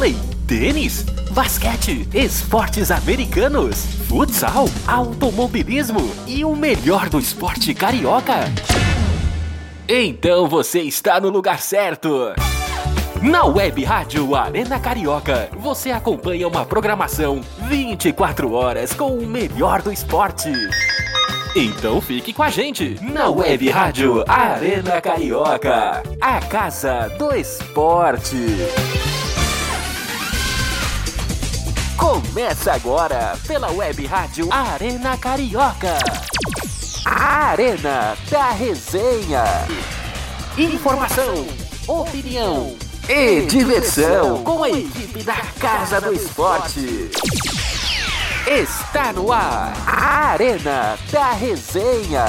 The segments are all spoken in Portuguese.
vôlei, tênis, basquete, esportes americanos, futsal, automobilismo e o melhor do esporte carioca. Então você está no lugar certo. Na Web Rádio Arena Carioca, você acompanha uma programação 24 horas com o melhor do esporte. Então fique com a gente na Web Rádio Arena Carioca, a casa do esporte. Começa agora pela Web Rádio Arena Carioca. A Arena da Resenha. Informação, opinião e diversão com a equipe da Casa do Esporte. Está no ar a Arena da Resenha.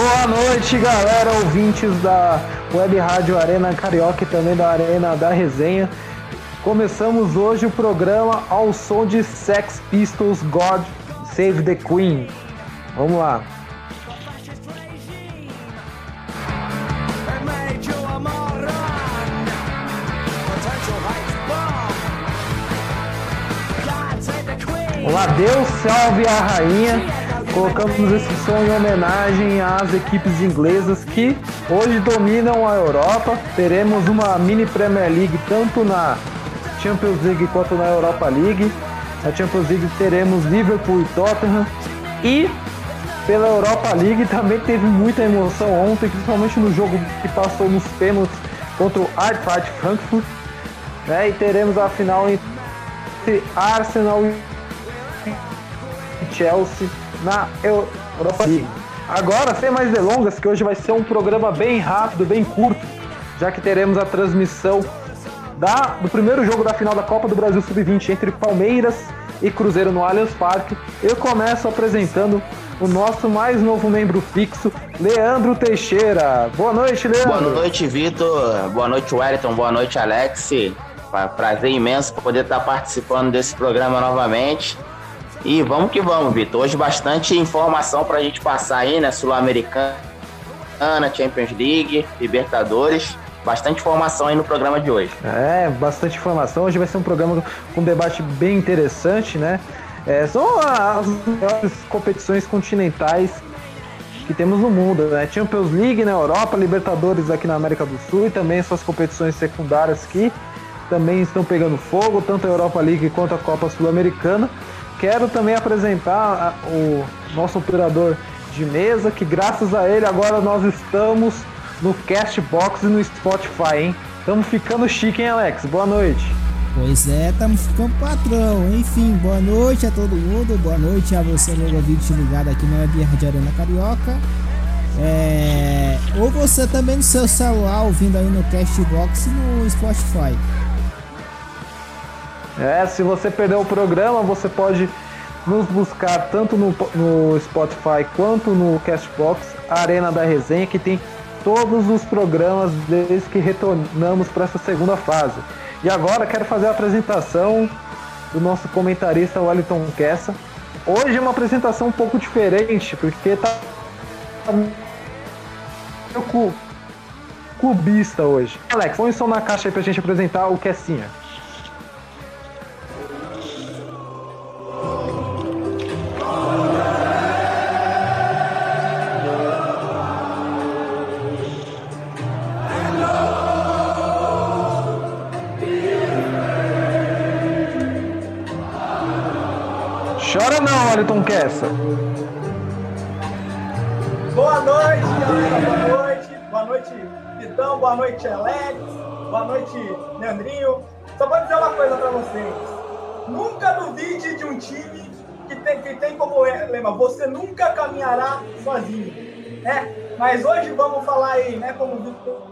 Boa noite, galera, ouvintes da Web Rádio Arena Carioca e também da Arena da Resenha. Começamos hoje o programa ao som de Sex Pistols God Save the Queen. Vamos lá. Olá, Deus salve a rainha. Colocamos esse som em homenagem às equipes inglesas que hoje dominam a Europa. Teremos uma mini Premier League tanto na Champions League quanto na Europa League. Na Champions League teremos Liverpool e Tottenham. E pela Europa League também teve muita emoção ontem, principalmente no jogo que passou nos pênaltis contra o Eintracht Frankfurt. Né? E teremos a final entre Arsenal e Chelsea na Europa League. Agora, sem mais delongas, que hoje vai ser um programa bem rápido, bem curto, já que teremos a transmissão da, do primeiro jogo da final da Copa do Brasil Sub-20 entre Palmeiras e Cruzeiro no Allianz Parque. Eu começo apresentando o nosso mais novo membro fixo, Leandro Teixeira. Boa noite, Leandro. Boa noite, Vitor. Boa noite, Wellington. Boa noite, Alex. Prazer imenso poder estar participando desse programa novamente. E vamos que vamos, Vitor. Hoje bastante informação para a gente passar aí, né? Sul-Americana, Champions League, Libertadores. Bastante informação aí no programa de hoje. É, bastante informação. Hoje vai ser um programa com um debate bem interessante, né? É, são as maiores competições continentais que temos no mundo, né? Champions League na Europa, Libertadores aqui na América do Sul e também suas competições secundárias que também estão pegando fogo, tanto a Europa League quanto a Copa Sul-Americana. Quero também apresentar o nosso operador de mesa, que graças a ele agora nós estamos no Castbox e no Spotify, hein? Estamos ficando chique, hein, Alex? Boa noite. Pois é, estamos ficando patrão. Enfim, boa noite a todo mundo. Boa noite a você, meu ouvinte ligado aqui na Web Rádio Arena Carioca. É... Ou você também no seu celular, ouvindo aí no Castbox e no Spotify. É, se você perdeu o programa, você pode nos buscar tanto no, no Spotify quanto no Castbox, Arena da Resenha, que tem todos os programas desde que retornamos para essa segunda fase. E agora quero fazer a apresentação do nosso comentarista Wellington Kessa. Hoje é uma apresentação um pouco diferente, porque tá clubista hoje. Alex, põe o som na caixa aí pra gente apresentar o Kessinha. Kessa. Boa noite. Boa noite. Boa noite, Vitão. Boa noite, Alex. Boa noite, Leandrinho. Só vou dizer uma coisa pra vocês. Nunca duvide de um time que tem, que tem como lema, você nunca caminhará sozinho. Né? Mas hoje vamos falar aí, né? Como o Victor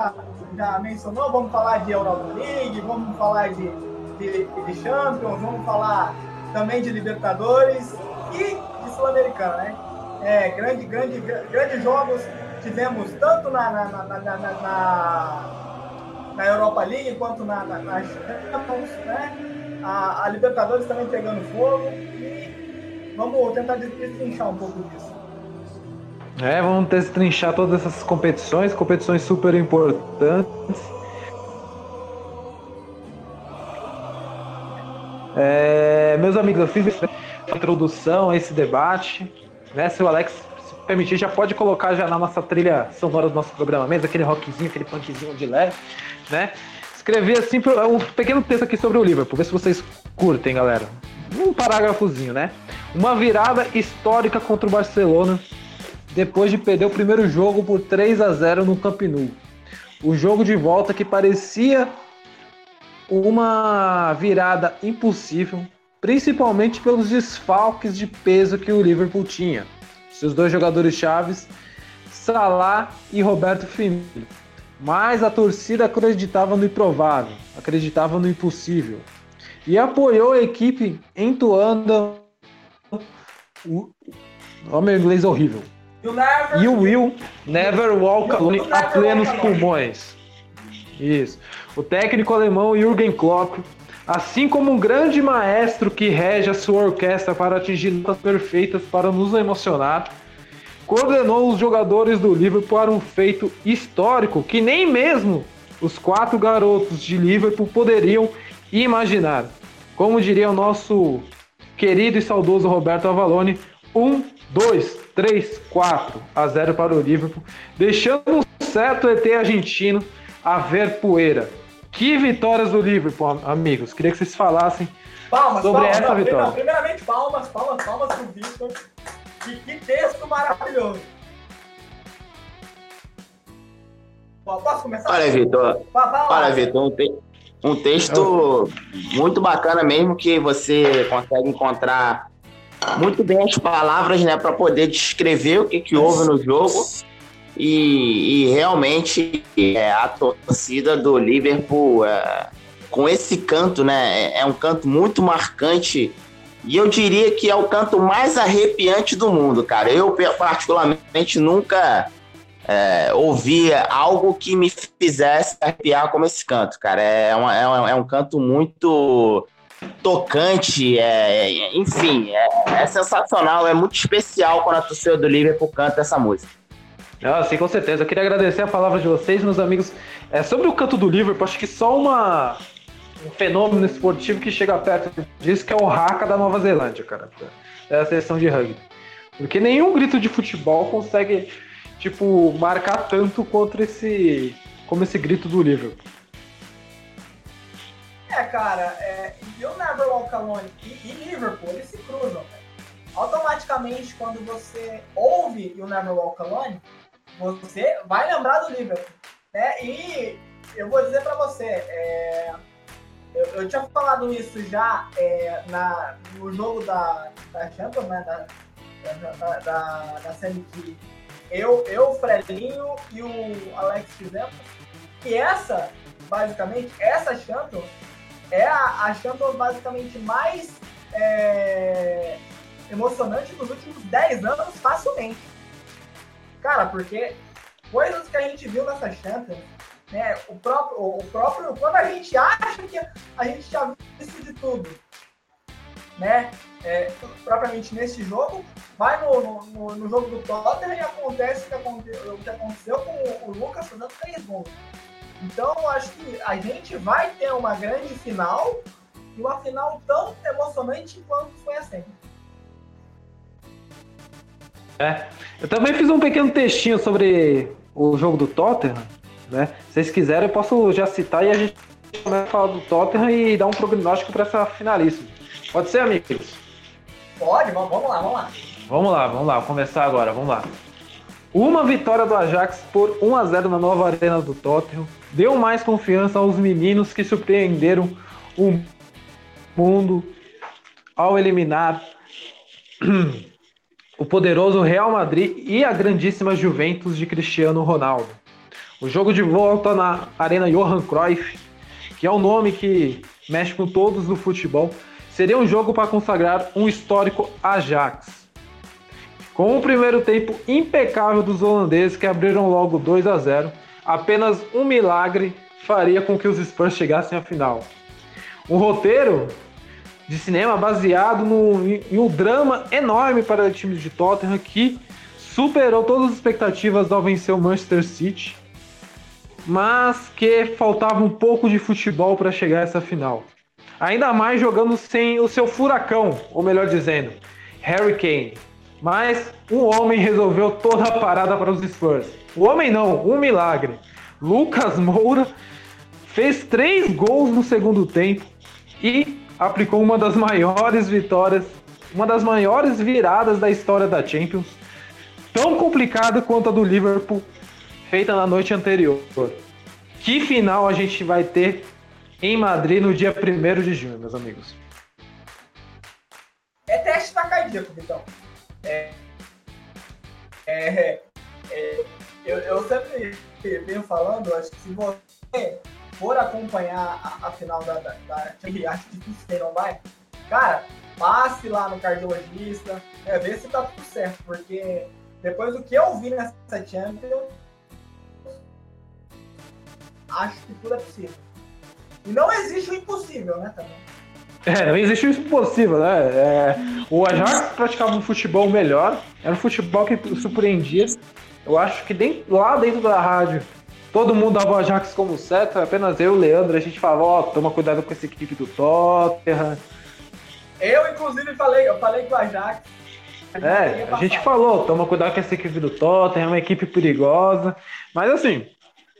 já mencionou, vamos falar de Europa League, vamos falar de, de, de Champions, vamos falar também de Libertadores e Sul-Americana, né? É, grande, grande, grandes jogos tivemos tanto na, na, na, na, na, na Europa League quanto na, na, na Champions, né? A, a, Libertadores também pegando fogo e vamos tentar destrinchar um pouco disso. É, vamos destrinchar todas essas competições, competições super importantes. É, meus amigos, eu fiz introdução a esse debate. Né? Se o Alex se permitir, já pode colocar já na nossa trilha sonora do nosso programa mesmo, aquele rockzinho, aquele punkzinho de leve, né? Escrevi assim um pequeno texto aqui sobre o Liverpool, ver se vocês curtem, galera. Um parágrafozinho, né? Uma virada histórica contra o Barcelona depois de perder o primeiro jogo por 3 a 0 no Camp Nou. O jogo de volta que parecia uma virada impossível, principalmente pelos desfalques de peso que o Liverpool tinha. Seus dois jogadores chaves, Salah e Roberto Firmino. Mas a torcida acreditava no improvável, acreditava no impossível. E apoiou a equipe entoando o, meu inglês horrível. You will never walk alone a plenos pulmões. Isso. O técnico alemão Jürgen Klopp, assim como um grande maestro que rege a sua orquestra para atingir notas perfeitas para nos emocionar, coordenou os jogadores do Liverpool para um feito histórico que nem mesmo os quatro garotos de Liverpool poderiam imaginar. Como diria o nosso querido e saudoso Roberto Avalone, um 2, 3, 4 a 0 para o Liverpool, deixando um certo ET argentino a ver poeira. Que vitórias do Liverpool, amigos. Queria que vocês falassem palmas, sobre palmas, essa não, vitória. Não, primeiramente, palmas, palmas, palmas para o Victor. Que, que texto maravilhoso. Posso começar? Olha, Vitor. Olha, Vitor, um, te um texto muito bacana mesmo que você consegue encontrar muito bem as palavras, né, para poder descrever o que, que houve no jogo. E, e realmente é, a torcida do Liverpool, é, com esse canto, né, é, é um canto muito marcante. E eu diria que é o canto mais arrepiante do mundo, cara. Eu, particularmente, nunca é, ouvia algo que me fizesse arrepiar como esse canto, cara. É, uma, é, um, é um canto muito tocante, é, é, enfim, é, é, sensacional, é muito especial quando a torcida do Liverpool canta essa música. Ah, sim, com certeza. Eu queria agradecer a palavra de vocês, meus amigos. É, sobre o canto do Liverpool, acho que só uma, um fenômeno esportivo que chega perto disso, que é o Haka da Nova Zelândia, cara. É a seleção de rugby. Porque nenhum grito de futebol consegue, tipo, marcar tanto contra esse. como esse grito do Liverpool. É, cara, é, o Never Alone e, e Liverpool, eles se cruzam. Né? Automaticamente, quando você ouve o Never Alone, você vai lembrar do Liverpool. Né? E eu vou dizer para você, é, eu, eu, tinha falado isso já é, na, no jogo da, da Champions, né? Da, da, da, da série que eu, eu, o Frelinho e o Alex fizemos. E essa, basicamente, essa Champions é a, a Champions basicamente mais é, emocionante dos últimos 10 anos, facilmente. Cara, porque coisas que a gente viu nessa Champions, né, o próprio, o próprio, quando a gente acha que a gente já visto de tudo, né, é, propriamente nesse jogo, vai no, no, no, jogo do Tottenham e acontece o que, aconteceu, o que aconteceu com o Lucas fazendo três gols. Então, acho que a gente vai ter uma grande final e uma final tão emocionante quanto foi a sempre. É, eu também fiz um pequeno textinho sobre o jogo do Tottenham, né? Se vocês quiserem, eu posso já citar e a gente começa a falar do Tottenham e dar um prognóstico para essa finalíssima. Pode ser, amigos? Pode, vamos lá, vamos lá. Vamos lá, vamos lá, vou começar agora, vamos lá. Uma vitória do Ajax por 1 a 0 na nova arena do Tottenham deu mais confiança aos meninos que surpreenderam o mundo ao eliminar o poderoso Real Madrid e a grandíssima Juventus de Cristiano Ronaldo. O jogo de volta na Arena Johan Cruyff, que é o nome que mexe com todos do futebol, seria um jogo para consagrar um histórico Ajax. Com o primeiro tempo impecável dos holandeses que abriram logo 2 a 0, apenas um milagre faria com que os Spurs chegassem à final. Um roteiro de cinema baseado no, em, um drama enorme para o time de Tottenham que superou todas as expectativas ao vencer o Manchester City, mas que faltava um pouco de futebol para chegar a essa final. Ainda mais jogando sem o seu furacão, ou melhor dizendo, Harry Kane. Mas um homem resolveu toda a parada para os Spurs. O homem não, um milagre. Lucas Moura fez três gols no segundo tempo e aplicou uma das maiores vitórias, uma das maiores viradas da história da Champions, tão complicada quanto a do Liverpool, feita na noite anterior. Que final a gente vai ter em Madrid no dia 1 de junho, meus amigos? É teste na cardíaco, Vitão. É, é, é, eu, eu sempre venho falando, acho que se você for acompanhar a, a final da, Champions, difícil quem não vai, cara, passe lá no cardiologista, é, vê se tá tudo certo, porque depois do que eu vi nessa Champions, acho que tudo é possível. E não existe o impossível, né, também. É, não existe o impossível, né? É, o Ajax praticava um futebol melhor, era um futebol que surpreendia. Eu acho que dentro, lá dentro da rádio Todo mundo dava o Ajax como certo, apenas eu Leandro, a gente falava, ó, oh, toma cuidado com essa equipe do Tottenham. Eu, inclusive, falei, eu falei com o Ajax. É, a gente falou, toma cuidado com essa equipe do Tottenham, é uma equipe perigosa. Mas assim,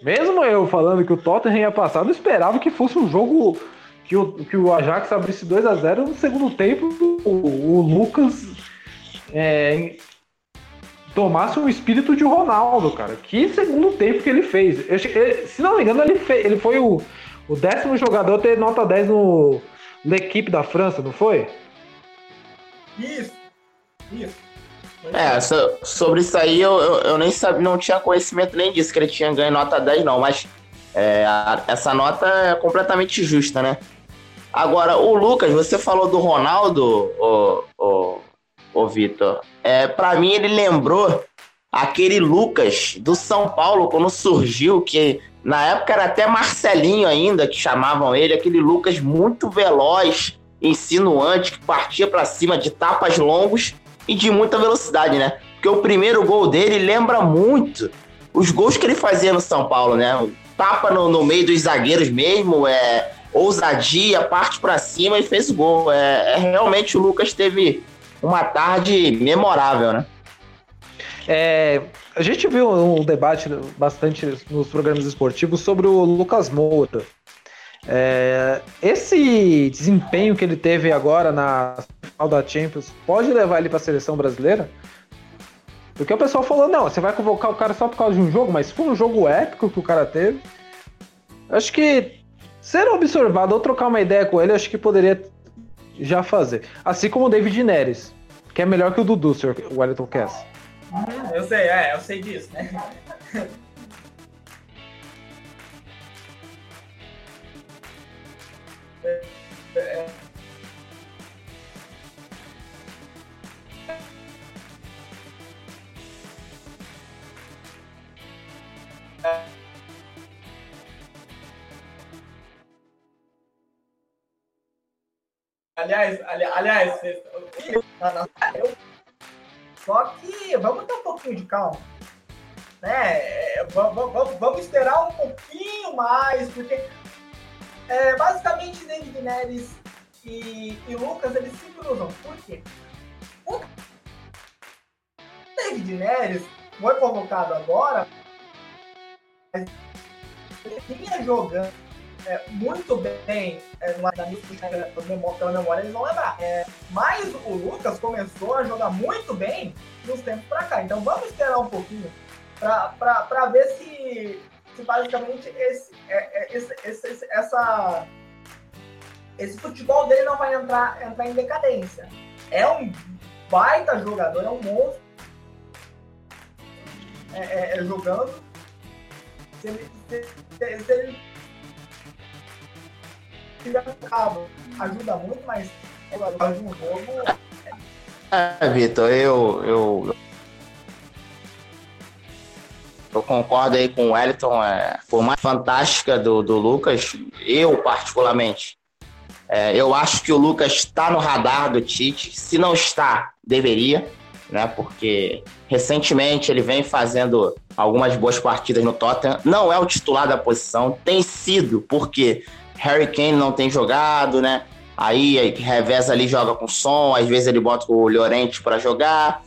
mesmo eu falando que o Tottenham ia passar, eu esperava que fosse um jogo que o, que o Ajax abrisse 2 a 0 no segundo tempo. O, o Lucas é, tomasse o espírito de Ronaldo, cara. Que segundo tempo que ele fez. Eu, se não me engano, ele, fez, ele foi o, o décimo jogador a ter nota 10 no, na equipe da França, não foi? Isso, isso. É, sobre isso aí eu, eu, eu, nem sabia, não tinha conhecimento nem disso, que ele tinha ganho nota 10, não, mas é, a, essa nota é completamente justa, né? Agora, o Lucas, você falou do Ronaldo, o, o, o Vitor. É, para mim, ele lembrou aquele Lucas do São Paulo, quando surgiu, que na época era até Marcelinho ainda, que chamavam ele, aquele Lucas muito veloz, insinuante, que partia para cima de tapas longos e de muita velocidade, né? Porque o primeiro gol dele lembra muito os gols que ele fazia no São Paulo, né? Tapa no, no meio dos zagueiros mesmo, é ousadia, parte para cima e fez o gol. É, é realmente o Lucas teve uma tarde memorável, né? É, a gente viu um debate bastante nos programas esportivos sobre o Lucas Moura. É, esse desempenho que ele teve agora na final da Champions pode levar ele para a seleção brasileira? Porque o pessoal falou: não, você vai convocar o cara só por causa de um jogo, mas for um jogo épico que o cara teve, acho que ser observado ou trocar uma ideia com ele, acho que poderia já fazer. Assim como o David Neres, que é melhor que o Dudu, senhor Wellington Cass. Eu sei, é, eu sei disso, né? Aliás, ali, aliás, só que vamos ter um pouquinho de calma. Né? Vamos, vamos, vamos esperar um pouquinho mais, porque é, basicamente David Neres e, e Lucas eles se cruzam. Por quê? O David Neres foi convocado agora, mas ele vinha jogando é, muito bem, é, na pela memória eles vão lembrar. É, mas o Lucas começou a jogar muito bem nos tempos para cá. Então vamos esperar um pouquinho para ver se, se basicamente esse, é, é, esse, esse, essa, esse futebol dele não vai entrar, entrar em decadência. É um baita jogador, é um monstro é, é, é jogando. Se ele, se, se ele cabo ajuda muito, mas um jogo. É, Vitor, eu, eu, eu concordo aí com o Wellington. É, por mais fantástica do, do Lucas, eu particularmente É, eu acho que o Lucas está no radar do Tite. Se não está, deveria, né? Porque recentemente ele vem fazendo algumas boas partidas no Tottenham. Não é o titular da posição, tem sido, porque Harry Kane não tem jogado, né? Aí reveza ali, joga com som, às vezes ele bota o Llorente para jogar.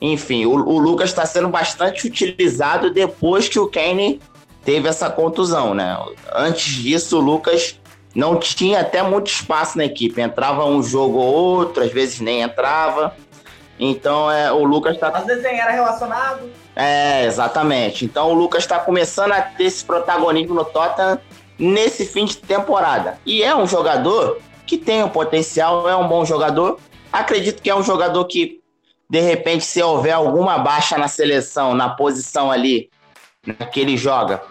Enfim, o, o Lucas está sendo bastante utilizado depois que o Kane teve essa contusão, né? Antes disso, o Lucas não tinha até muito espaço na equipe. Entrava um jogo ou outro, às vezes nem entrava. Então, é, o Lucas está. Às vezes nem era relacionado. É, exatamente. Então, o Lucas está começando a ter esse protagonismo no Tottenham nesse fim de temporada. E é um jogador que tem o um potencial, é um bom jogador. Acredito que é um jogador que, de repente, se houver alguma baixa na seleção, na posição ali que ele joga,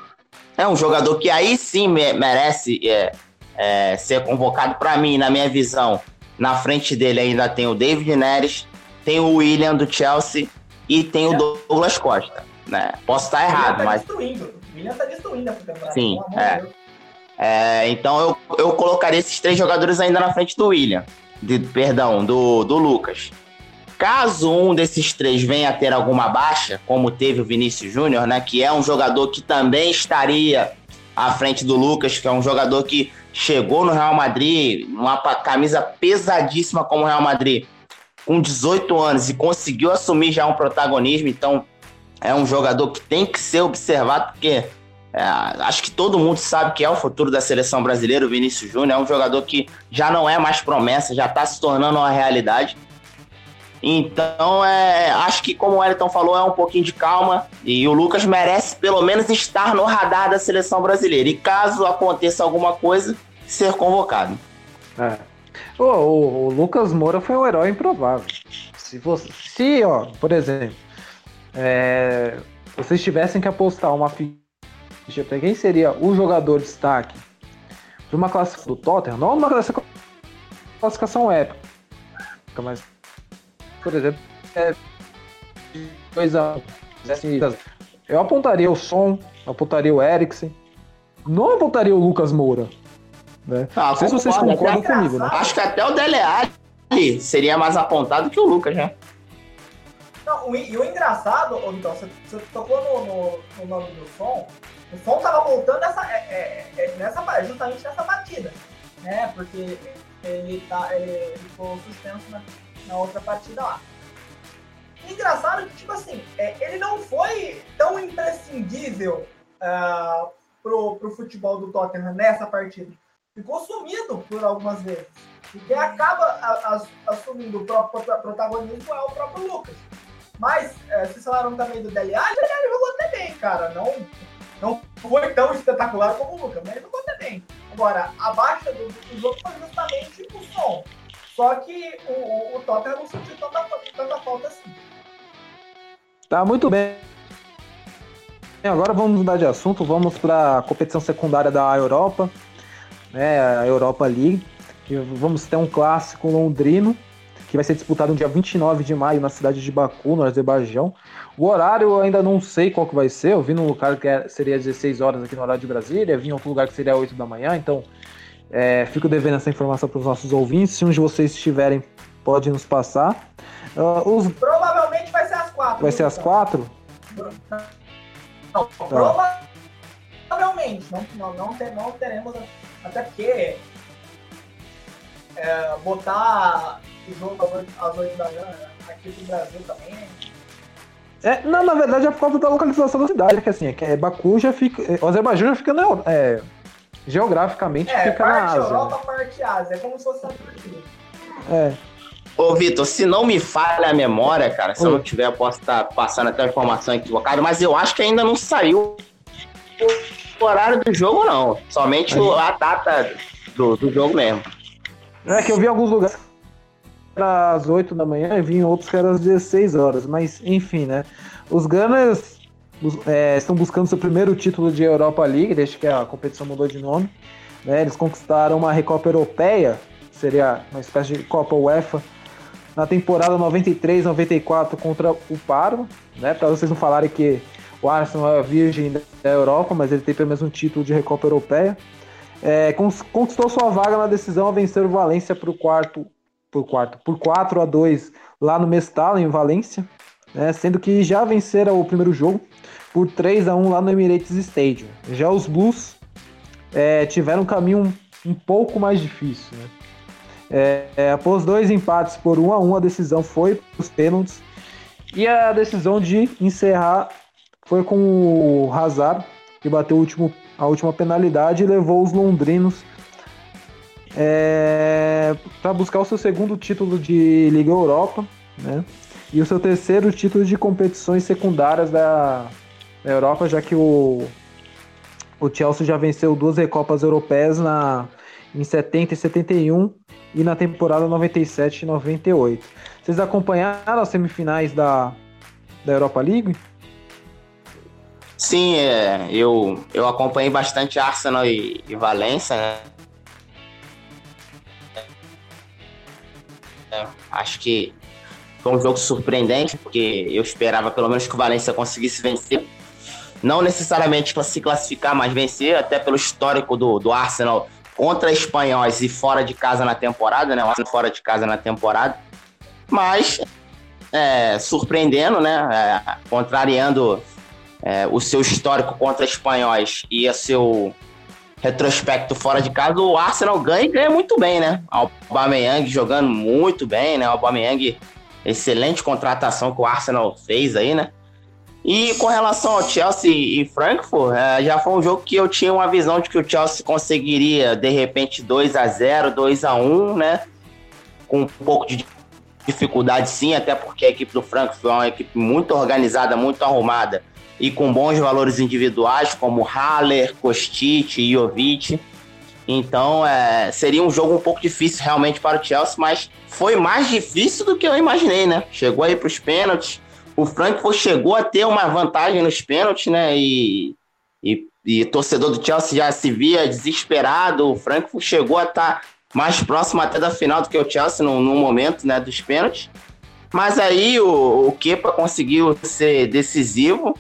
é um jogador que aí sim merece é, é, ser convocado para mim, na minha visão. Na frente dele ainda tem o David Neres, tem o William do Chelsea e tem o Douglas Costa. Né? Posso estar errado, tá mas. Destruindo. O William tá destruindo a temporada. Sim, é. É. então eu, eu colocaria esses três jogadores ainda na frente do William. De, perdão, do, do Lucas. Caso um desses três venha a ter alguma baixa, como teve o Vinícius Júnior, né, que é um jogador que também estaria à frente do Lucas, que é um jogador que chegou no Real Madrid, uma camisa pesadíssima como o Real Madrid, com 18 anos e conseguiu assumir já um protagonismo, então é um jogador que tem que ser observado, porque é, acho que todo mundo sabe que é o futuro da seleção brasileira, o Vinícius Júnior, é um jogador que já não é mais promessa, já está se tornando uma realidade. Então, é, acho que, como o Wellington falou, é um pouquinho de calma. E o Lucas merece, pelo menos, estar no radar da seleção brasileira. E caso aconteça alguma coisa, ser convocado. É. O, o, o, Lucas Moura foi um herói improvável. Se, você, se ó, por exemplo, é, vocês tivessem que apostar uma para quem seria o jogador de destaque de uma classificação do Tottenham, não uma classificação épica, mas por exemplo, é, coisa assim, eu apontaria o Som, apontaria o Eriksen, não apontaria o Lucas Moura. Né? Ah, não sei se vocês concordam comigo, né? Acho que até o Dele Alli seria mais apontado que o Lucas, né? Não, o, e o engraçado, ô, então, você, você tocou no, no, no, nome do Som, o Som tava voltando essa, é, é, é nessa, justamente nessa batida, né? Porque ele, tá, ele, ele ficou suspenso na, na outra partida lá. Engraçado que, tipo assim, é, ele não foi tão imprescindível uh, pro, pro futebol do Tottenham nessa partida. Ficou sumido por algumas vezes. E quem acaba a, a, assumindo o próprio protagonismo é o próprio Lucas. Mas, é, vocês falaram também do Dele Alli, ele jogou até bem, cara. Não, não foi tão espetacular como o Lucas, mas ele jogou até bem. Agora, a baixa do, do jogo foi justamente o som. Só que o, o, o Tottenham não sentiu tanta, tanta falta assim. Tá, muito bem. Agora vamos mudar de assunto, vamos para a competição secundária da Europa, né, a Europa League. E vamos ter um clássico londrino, que vai ser disputado no dia 29 de maio na cidade de Baku, no Azerbaijão. O horário eu ainda não sei qual que vai ser, eu vi num lugar que é, seria 16 horas aqui no horário de Brasília, vi em outro lugar que seria 8 da manhã, então é, fico devendo essa informação para os nossos ouvintes. Se um de vocês tiverem, pode nos passar. Uh, os... Provavelmente vai ser às quatro. Vai ser às quatro? Não, tá. provavelmente. Não, não, não, não teremos. Até porque é, botar o jogo às oito da manhã aqui no Brasil também. É, não, na verdade é por causa da localização da cidade, que assim, é que é, Baku já fica. O Azerbaijão já fica na, é, geograficamente é, fica na Ásia. Europa, parte Ásia, é como se fosse a É. Ô, Vitor, se não me falha a memória, cara, se eu não tiver, eu posso estar passando até a informação equivocada, mas eu acho que ainda não saiu o horário do jogo, não. Somente a data do, do jogo mesmo. É que eu vi alguns lugares às 8 da manhã e vi em outros que eram às 16 horas, mas enfim, né? Os Gunners é, estão buscando seu primeiro título de Europa League, desde que a competição mudou de nome. Né? Eles conquistaram uma Recopa Europeia, seria uma espécie de Copa UEFA, na temporada 93-94 contra o Paro, né? Para vocês não falarem que o Arsenal é virgem da Europa, mas ele tem pelo menos um título de Recopa Europeia. é, conquistou sua vaga na decisão a vencer o Valência por quarto, por quarto, por 4 a 2 lá no Mestalo, em Valência, né, sendo que já venceram o primeiro jogo por 3 a 1 lá no Emirates Stadium. Já os Blues é, tiveram um caminho um, um pouco mais difícil. Né? É, é, após dois empates por 1 a 1 a decisão foi para os pênaltis e a decisão de encerrar foi com o Hazard, que bateu último a última penalidade e levou os londrinos é, para buscar o seu segundo título de Liga Europa, né? E o seu terceiro título de competições secundárias da, Europa, já que o, o Chelsea já venceu duas Recopas Europeias na, em 70 e 71 e na temporada 97 e 98. Vocês acompanharam as semifinais da, da Europa League? Sim, é, eu, eu acompanhei bastante Arsenal e, e Valência, né? Acho que foi um jogo surpreendente, porque eu esperava pelo menos que o Valência conseguisse vencer. Não necessariamente se classificar, mas vencer, até pelo histórico do, do Arsenal contra espanhóis e fora de casa na temporada, né? Arsenal fora de casa na temporada. Mas é, surpreendendo, né? É, contrariando é, o seu histórico contra espanhóis e o seu retrospecto fora de casa, o Arsenal ganha e ganha muito bem, né? Aubameyang jogando muito bem, né? Aubameyang, excelente contratação que o Arsenal fez aí, né? E com relação ao Chelsea e Frankfurt, é, já foi um jogo que eu tinha uma visão de que o Chelsea conseguiria, de repente, 2 a 0 2 a 1 né? Com um pouco de dificuldade sim, até porque a equipe do Frankfurt é uma equipe muito organizada, muito arrumada e com bons valores individuais, como Haller, Kostic Jovic. Então, é, seria um jogo um pouco difícil realmente para o Chelsea, mas foi mais difícil do que eu imaginei, né? Chegou aí para os pênaltis. O Frankfurt chegou a ter uma vantagem nos pênaltis, né? E, e, e torcedor do Chelsea já se via desesperado. O Frankfurt chegou a estar tá mais próximo até da final do que o Chelsea no, no momento né, dos pênaltis. Mas aí o, o Kepa conseguiu ser decisivo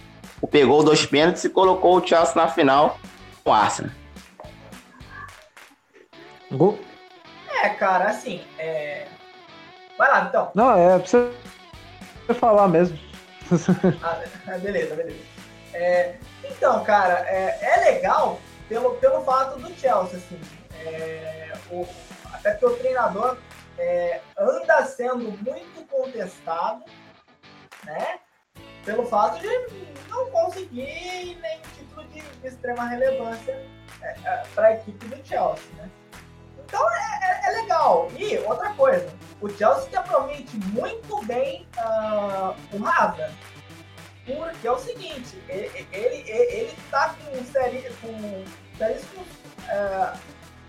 pegou dois pênaltis e colocou o Chelsea na final com o Arsenal. Gol? É, cara, assim, é... Vai lá, então. Não, é pra você falar mesmo. ah, é, beleza, beleza. É, então, cara, é, é, legal pelo, pelo fato do Chelsea, assim. É, o, até porque o treinador é, anda sendo muito contestado, né? Pelo fato de não conseguir nenhum título de, extrema relevância é, é, para a equipe do Chelsea, né? Então é, é, é, legal. E outra coisa, o Chelsea que aproveite muito bem uh, o Hazard. Porque é o seguinte, ele, ele, ele tá com, seri, com seríssimos. Uh,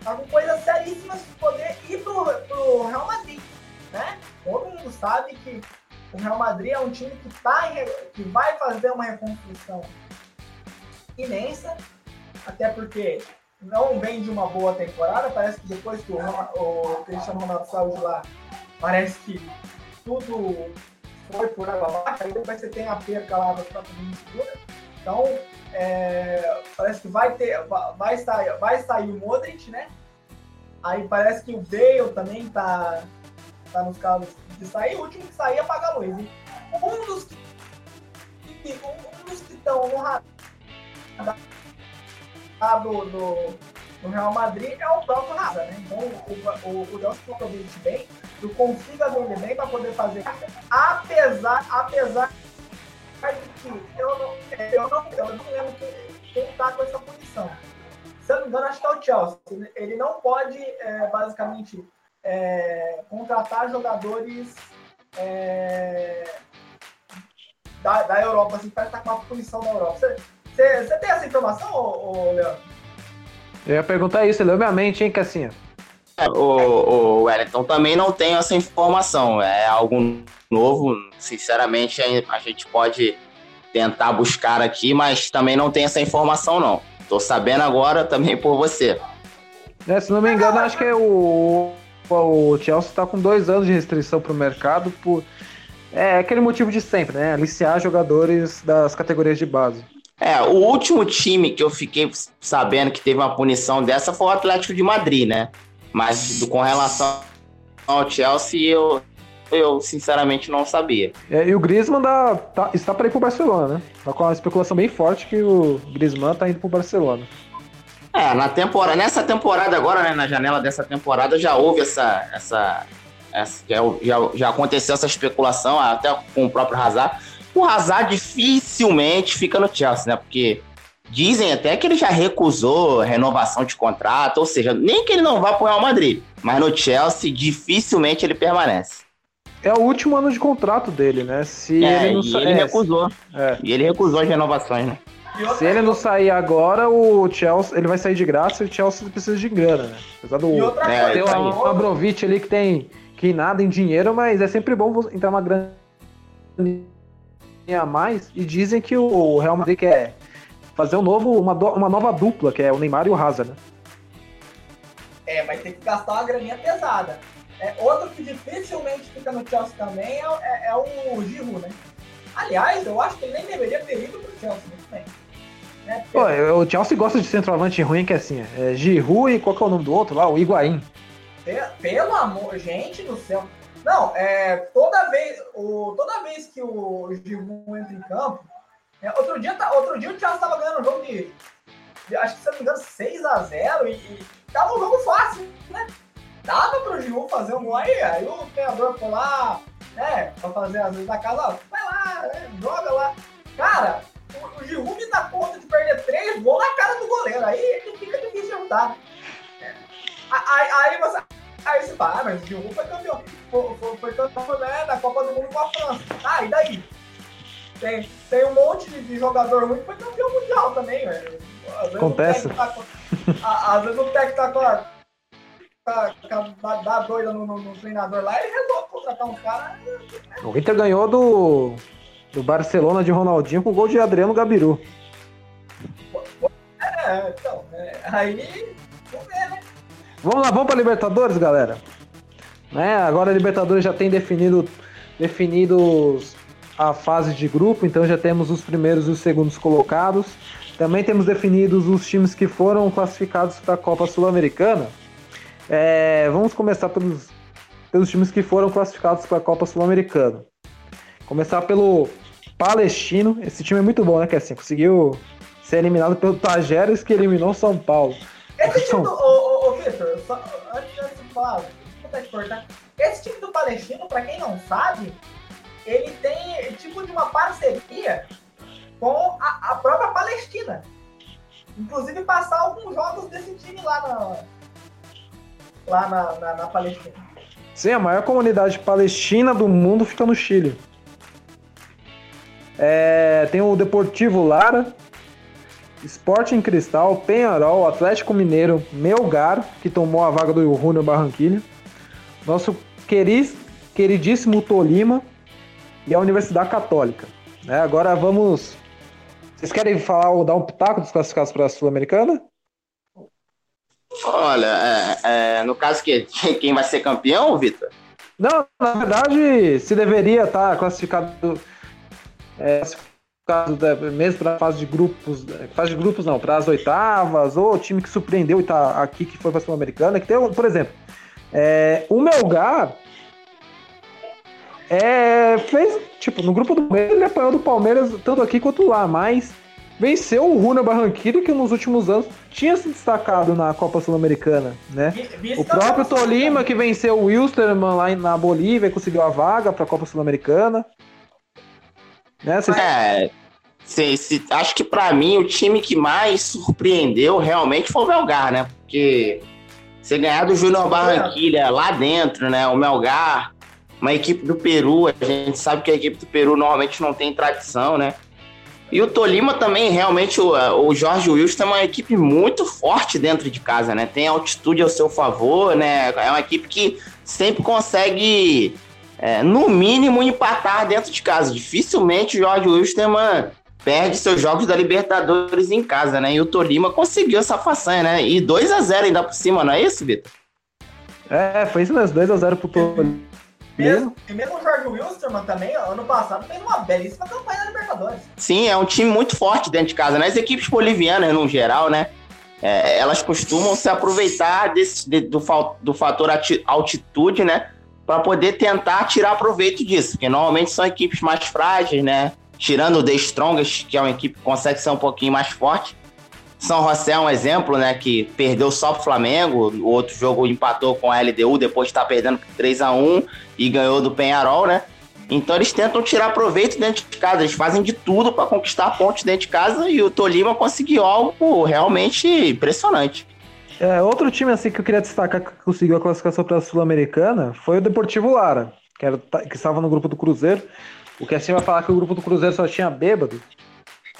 tá com coisas seríssimas de poder ir pro, pro Real Madrid. Né? Todo mundo sabe que o Real Madrid é um time que, tá em, que vai fazer uma reconstrução imensa, até porque não vem de uma boa temporada. Parece que depois que o, o Cristiano Ronaldo saiu de lá, parece que tudo foi por água abaixo. Aí depois você tem a perca lá da própria segunda. Então, é, parece que vai ter, vai sair, vai sair o Modric, né? Aí parece que o Bale também tá, tá nos casos de sair, o último que sair pagar a luz. Um dos que um dos que estão no radar do, do, do, Real Madrid é o próprio Hazard, né? Então o, o, o Nelson bem, eu consigo vender bem para poder fazer, apesar, apesar de que eu não, eu não, eu não lembro quem, quem tá com essa posição. Se eu não me engano, acho que é o Chelsea. Ele não pode, é, basicamente, é, contratar jogadores é, da, da Europa, assim, para estar com a punição da Europa. Você, você tem essa informação, ô, ô, Leandro? Eu ia perguntar isso, leu minha mente, hein, Cassinha? É, o, o Wellington também não tem essa informação. É algo novo, sinceramente, a gente pode tentar buscar aqui, mas também não tem essa informação, não. Tô sabendo agora também por você. É, se não me engano, acho que é o o Chelsea está com dois anos de restrição para o mercado por é aquele motivo de sempre, né? Aliciar jogadores das categorias de base. É, o último time que eu fiquei sabendo que teve uma punição dessa foi o Atlético de Madrid, né? Mas do, com relação ao Chelsea, eu, eu sinceramente não sabia. É, e o Griezmann dá, tá, está para ir pro Barcelona, né? Tá com uma especulação bem forte que o Griezmann tá indo pro Barcelona. É, na temporada, nessa temporada agora, né, na janela dessa temporada, já houve essa, essa, essa já, já, já aconteceu essa especulação, até com o próprio Hazard. O Hazard dificilmente fica no Chelsea, né? Porque dizem até que ele já recusou renovação de contrato, ou seja, nem que ele não vá para o Real Madrid, mas no Chelsea dificilmente ele permanece. É o último ano de contrato dele, né? Se é, ele não e ele é, recusou. É. E ele recusou as renovações, né? Se ele não sair agora, o Chelsea ele vai sair de graça e o Chelsea precisa de grana, né? Apesar do é, tem o Abramovich ali que tem que nada em dinheiro, mas é sempre bom entrar uma grana a mais. E dizem que o Real Madrid quer fazer um novo, uma, uma nova dupla, que é o Neymar e o Hazard, né? É, vai ter que gastar uma graninha pesada. É, outro que dificilmente fica no Chelsea também é, é, é o Giroud, né? Aliás, eu acho que ele nem deveria ter ido pro Chelsea, muito bem. Né? Pô, o Chelsea gosta de centroavante ruim, que é assim, é Giroud e qual que é o nome do outro lá? O Higuaín. Pelo amor, gente do céu. Não, é, toda vez, o, toda vez que o Giroud entra em campo, é, outro, dia, tá, outro dia o Chelsea estava ganhando um jogo de, de, acho que se não me engano, 6x0 e, e tava um jogo fácil, né? Dava pro Giroud fazer um gol aí, aí o treinador foi lá, né, pra fazer as vezes da casa, ó, vai lá, né, joga lá. Cara, o, o Giroud dá conta de perder três gols na cara do goleiro, aí fica difícil de ajudar, né? É. Aí, aí você Aí você fala, ah, mas o Giroud foi campeão. Foi, foi, foi campeão né, da Copa do Mundo com a França. Ah, e daí? Tem, tem um monte de jogador ruim que foi campeão mundial também, velho. Acontece. Tá às vezes o técnico tá com a, tá, tá, dá doida no, no, no, treinador lá, ele resolve contratar um cara. O Inter ganhou do, do Barcelona de Ronaldinho com gol de Adriano Gabiru. É, então, é, aí, vamos ver, né? Vamos lá, vamos para Libertadores, galera. Né? Agora a Libertadores já tem definido definidos a fase de grupo, então já temos os primeiros e os segundos colocados. Também temos definidos os times que foram classificados para a Copa Sul-Americana. É, vamos começar pelos, pelos times que foram classificados para a Copa Sul-Americana. Começar pelo Palestino. Esse time é muito bom, né, que assim conseguiu ser eliminado pelo Tajeres que eliminou São Paulo. Esse time do, ô, ô, só, antes de falar, cortar. Esse time do Palestino, pra quem não sabe, ele tem tipo de uma parceria com a, a própria Palestina. Inclusive passar alguns jogos desse time lá na, lá na, na, na Palestina. Sim, a maior comunidade palestina do mundo fica no Chile. É, tem o Deportivo Lara, Sporting Cristal, Penharol, Atlético Mineiro, Melgar, que tomou a vaga do Júnior Barranquilha, nosso queris, queridíssimo Tolima e a Universidade Católica. É, agora vamos. Vocês querem falar ou dar um pitaco dos classificados para a Sul-Americana? Olha, é, é, no caso que quem vai ser campeão, Vitor? Não, na verdade, se deveria estar tá classificado, é, caso da, mesmo para a fase de grupos, fase de grupos não, para as oitavas, ou o time que surpreendeu e está aqui, que foi para a Sul-Americana, que tem, por exemplo, é, o Melgar é, fez, tipo, no grupo do Palmeiras, ele apanhou do Palmeiras tanto aqui quanto lá, mas venceu o Runa Barranquilla, que nos últimos anos tinha se destacado na Copa Sul-Americana, né? O próprio Tolima, que venceu o Wilstermann lá na Bolívia e conseguiu a vaga para a Copa Sul-Americana. Né? Vocês... É, se, acho que para mim o time que mais surpreendeu realmente foi o Melgar, né? Porque você ganhar do Júnior Barranquilha lá dentro, né? O Melgar, uma equipe do Peru, a gente sabe que a equipe do Peru normalmente não tem tradição, né? E o Tolima também, realmente, o, o Jorge Wilson é uma equipe muito forte dentro de casa, né? Tem altitude ao seu favor, né? É uma equipe que sempre consegue é, no mínimo, empatar dentro de casa. Dificilmente o Jorge Wilstermann perde seus jogos da Libertadores em casa, né? E o Tolima conseguiu essa façanha, né? E 2 a 0 ainda por cima, não é isso, Vitor? É, foi isso mesmo, 2 a 0 pro Tolima. Mesmo, e mesmo o Jorge Wilstermann também, ano passado, fez uma belíssima campanha na Libertadores. Libertadores. Sim, é um time muito forte dentro de casa, né? As equipes bolivianas, no geral, né? É, elas costumam se aproveitar desse, de, do, do fator altitude, né? Para poder tentar tirar proveito disso, porque normalmente são equipes mais frágeis, né? Tirando o The Strongest, que é uma equipe que consegue ser um pouquinho mais forte. São José é um exemplo, né? Que perdeu só pro Flamengo. O outro jogo empatou com a LDU, depois de estar tá perdendo 3 a 1 e ganhou do Penharol, né? Então eles tentam tirar proveito dentro de casa, eles fazem de tudo para conquistar pontos dentro de casa e o Tolima conseguiu algo realmente impressionante. É, outro time assim que eu queria destacar que conseguiu a classificação para a Sul-Americana foi o Deportivo Lara, que, era, que estava no grupo do Cruzeiro. O que assim vai falar que o grupo do Cruzeiro só tinha bêbado.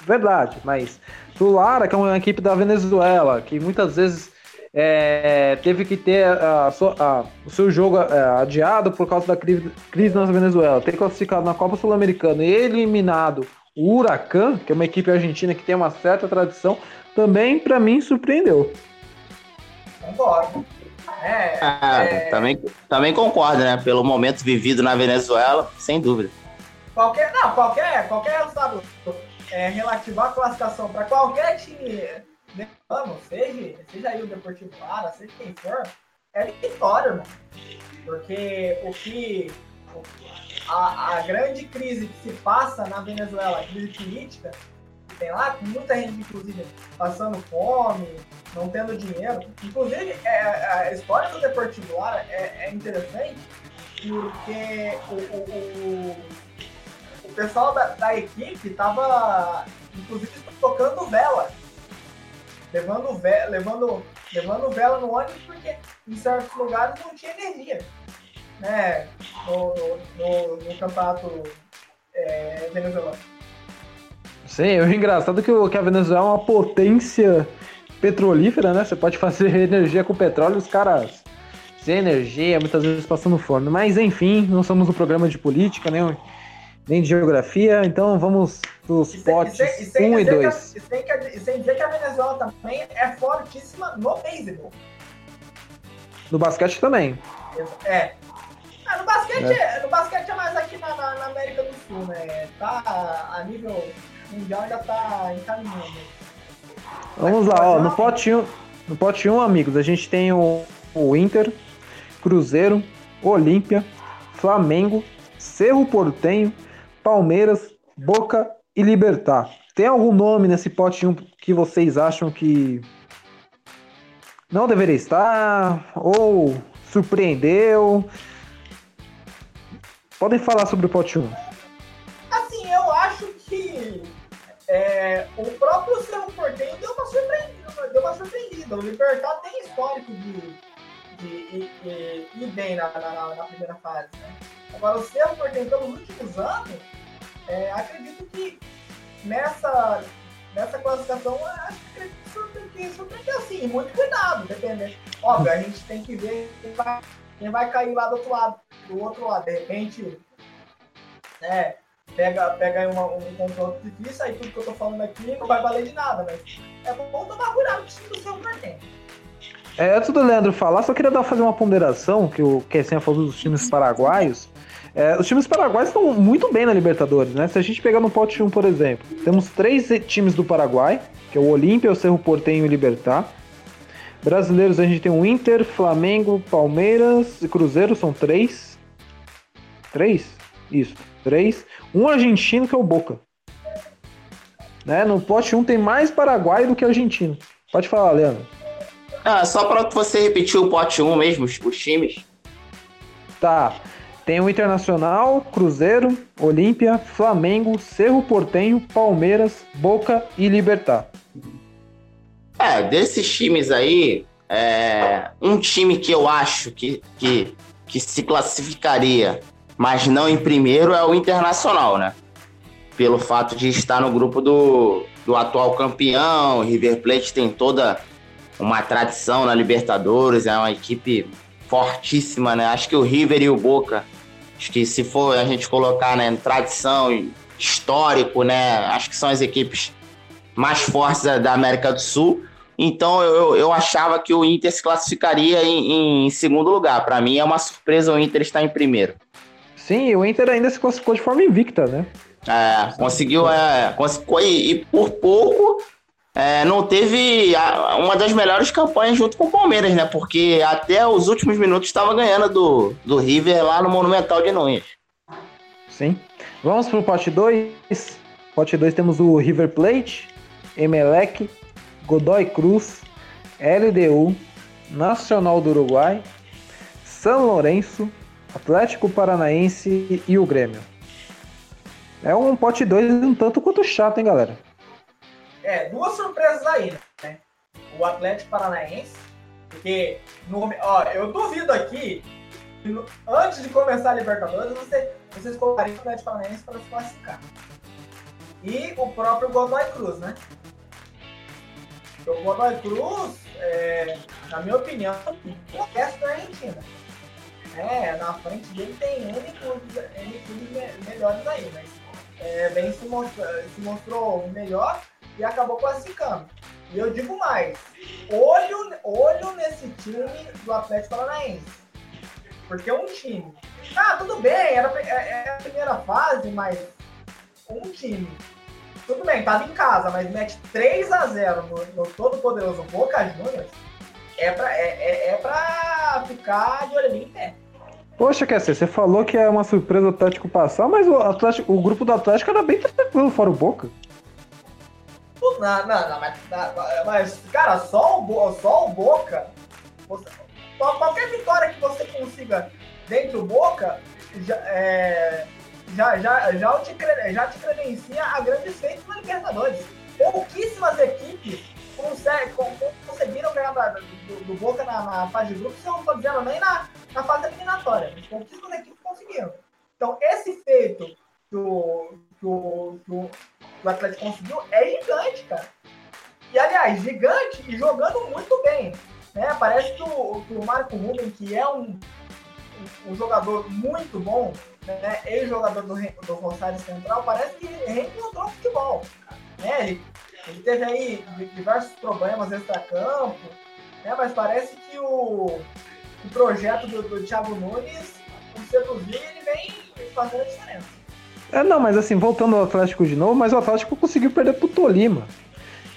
Verdade, mas o Lara, que é uma equipe da Venezuela, que muitas vezes é, teve que ter a, a, o seu jogo é, adiado por causa da crise, crise na Venezuela, ter classificado na Copa Sul-Americana e eliminado o Huracan, que é uma equipe argentina que tem uma certa tradição, também para mim surpreendeu. Concordo. É, ah, é... Também, também concordo, né? Pelo momento vivido na Venezuela, sem dúvida. Qualquer, não, qualquer, qualquer resultado é, relativo à classificação para qualquer time ano, seja, seja aí o Deportivo Lara, seja quem for, é vitória, mano. Porque o que. A, a grande crise que se passa na Venezuela, a crise política, tem lá, com muita gente, inclusive, passando fome, não tendo dinheiro. Inclusive, é, a história do Deportivo Lara é, é interessante, porque o, o, o, o pessoal da, da equipe estava, inclusive, tocando vela levando, ve levando, levando vela no ônibus porque em certos lugares não tinha energia. Né? No, no, no campeonato é, venezuelano. Sim, o engraçado é que, que a Venezuela é uma potência petrolífera, né? Você pode fazer energia com petróleo os caras sem energia, muitas vezes passando fome. Mas enfim, não somos um programa de política, né? nem de geografia, então vamos dos e potes 1 e 2. E sem dizer que a Venezuela também é fortíssima no beisebol. No basquete também. É. Ah, no, basquete, é. no basquete é mais aqui na, na, na, América do Sul, né? Tá a nível mundial já tá encaminhando. Vamos lá, ó, no pote 1, no pote 1, amigos, a gente tem o, o Inter, Cruzeiro, Olímpia, Flamengo, Cerro Portenho, Palmeiras, Boca e Libertar. Tem algum nome nesse pote 1 que vocês acham que não deveria estar ou surpreendeu? Podem falar sobre o pote 1. É, o próprio Cerro Porteño deu uma surpreendida. Deu uma surpreendida. O Libertar tem histórico de, de, de, ir bem na, na, na primeira fase. Né? Agora, o Cerro Porteño, pelos últimos anos, é, acredito que nessa, nessa classificação, acho que surpreender, surpreender assim, muito cuidado, dependendo. Óbvio, a gente tem que ver quem vai, quem vai cair lá do outro lado. Do outro lado, de repente, né, pega, pega aí uma, um confronto difícil, aí tudo que eu tô falando aqui não vai valer de nada, mas é bom tomar cuidado com o time do seu. É, antes do Leandro falar, só queria dar, fazer uma ponderação, que o Kessinha falou dos times paraguaios. É, os times paraguaios estão muito bem na Libertadores, né? Se a gente pegar no pote 1, por exemplo, temos três times do Paraguai, que é o Olímpia, o Cerro Portenho e o Libertar. Brasileiros a gente tem o Inter, Flamengo, Palmeiras e Cruzeiro, são três. Três? Isso, três. Um argentino que é o Boca. Né? No pote 1 tem mais Paraguai do que argentino. Pode falar, Leandro. Ah, só para você repetir o pote 1 mesmo, os, os times. Tá. Tem o Internacional, Cruzeiro, Olímpia, Flamengo, Cerro Portenho, Palmeiras, Boca e Libertar. É, desses times aí, é, um time que eu acho que, que, que se classificaria, mas não em primeiro, é o Internacional, né? Pelo fato de estar no grupo do, do atual campeão, River Plate tem toda uma tradição na Libertadores, é uma equipe fortíssima, né? Acho que o River e o Boca Acho que se for a gente colocar né, tradição, histórico, né? Acho que são as equipes mais fortes da América do Sul. Então eu, eu achava que o Inter se classificaria em, em segundo lugar. Para mim é uma surpresa o Inter estar em primeiro. Sim, o Inter ainda se classificou de forma invicta, né? É, conseguiu, é, conseguiu e, e por pouco é, não teve a, uma das melhores campanhas junto com o Palmeiras, né? Porque até os últimos minutos estava ganhando do, do River lá no Monumental de Nunes. Sim. Vamos pro pote 2. Pote 2 temos o River Plate, Emelec, Godoy Cruz, LDU, Nacional do Uruguai, São Lourenço, Atlético Paranaense e o Grêmio. É um pote 2 um tanto quanto chato, hein, galera? É, duas surpresas aí, né? O Atlético Paranaense, porque no, ó, eu duvido aqui, antes de começar a Libertadores, você, vocês colocariam o Atlético Paranaense para se classificar. E o próprio Godoy Cruz, né? O Godoy Cruz, é, na minha opinião, o resto da Argentina. É, na frente dele tem N clubes, N clubes melhores aí, mas é, bem se, mostrou, se mostrou melhor e acabou classificando. E eu digo mais, olho, olho nesse time do Atlético Paranaense. Porque é um time. Ah, tudo bem, era, era é, é a primeira fase, mas um time. Tudo bem, tava em casa, mas mete 3 a 0 no, no todo poderoso Boca Juniors. É pra, é, é, é pra ficar de olho em pé. Poxa, quer ser, você falou que é uma surpresa o Atlético passar, mas o, Atlético, o grupo do Atlético era bem tranquilo, fora o Boca. Não, não, não, mas, mas cara, só o, só o Boca, você, qualquer vitória que você consiga dentro do Boca, já, é, já, já, já, te, já te credencia a grandes feitos na Libertadores. Pouquíssimas equipes conseguiram ganhar do, do, Boca na, na, fase de grupos, eu não estou dizendo nem na, na fase eliminatória. Pouquíssimas equipes conseguiram. Então, esse feito que o, que o, que o, que o Atlético conseguiu é gigante, cara. E, aliás, gigante e jogando muito bem. Né? Parece que o, que o Marco Ruben, que é um, um jogador muito bom, né? ex-jogador do, do Rosário Central, parece que reencontrou o futebol. Né? Ele ele teve aí diversos problemas extra-campo, né? mas parece que o, o projeto do, do Thiago Nunes, o seduzir, ele vem fazendo a diferença. É, não, mas assim, voltando ao Atlético de novo, mas o Atlético conseguiu perder pro Tolima.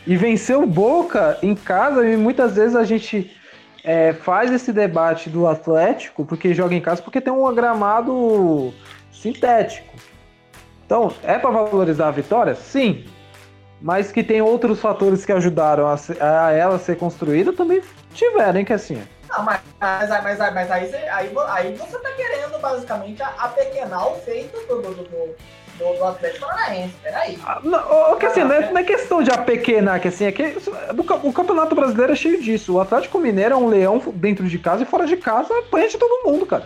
E venceu o Boca em casa, e muitas vezes a gente é, faz esse debate do Atlético, porque joga em casa, porque tem um gramado sintético. Então, é para valorizar a vitória? Sim mas que tem outros fatores que ajudaram a, a ela ser construída, também tiveram, hein, que assim. Não, mas, mas, mas, mas aí, aí, aí você tá querendo basicamente apequenar o feito do, do, do, do, do Atlético Paranaense, peraí. Ah, não, que assim, não é, não é questão de apequenar, que assim, é que o Campeonato Brasileiro é cheio disso. O Atlético Mineiro é um leão dentro de casa e fora de casa apanha de todo mundo, cara.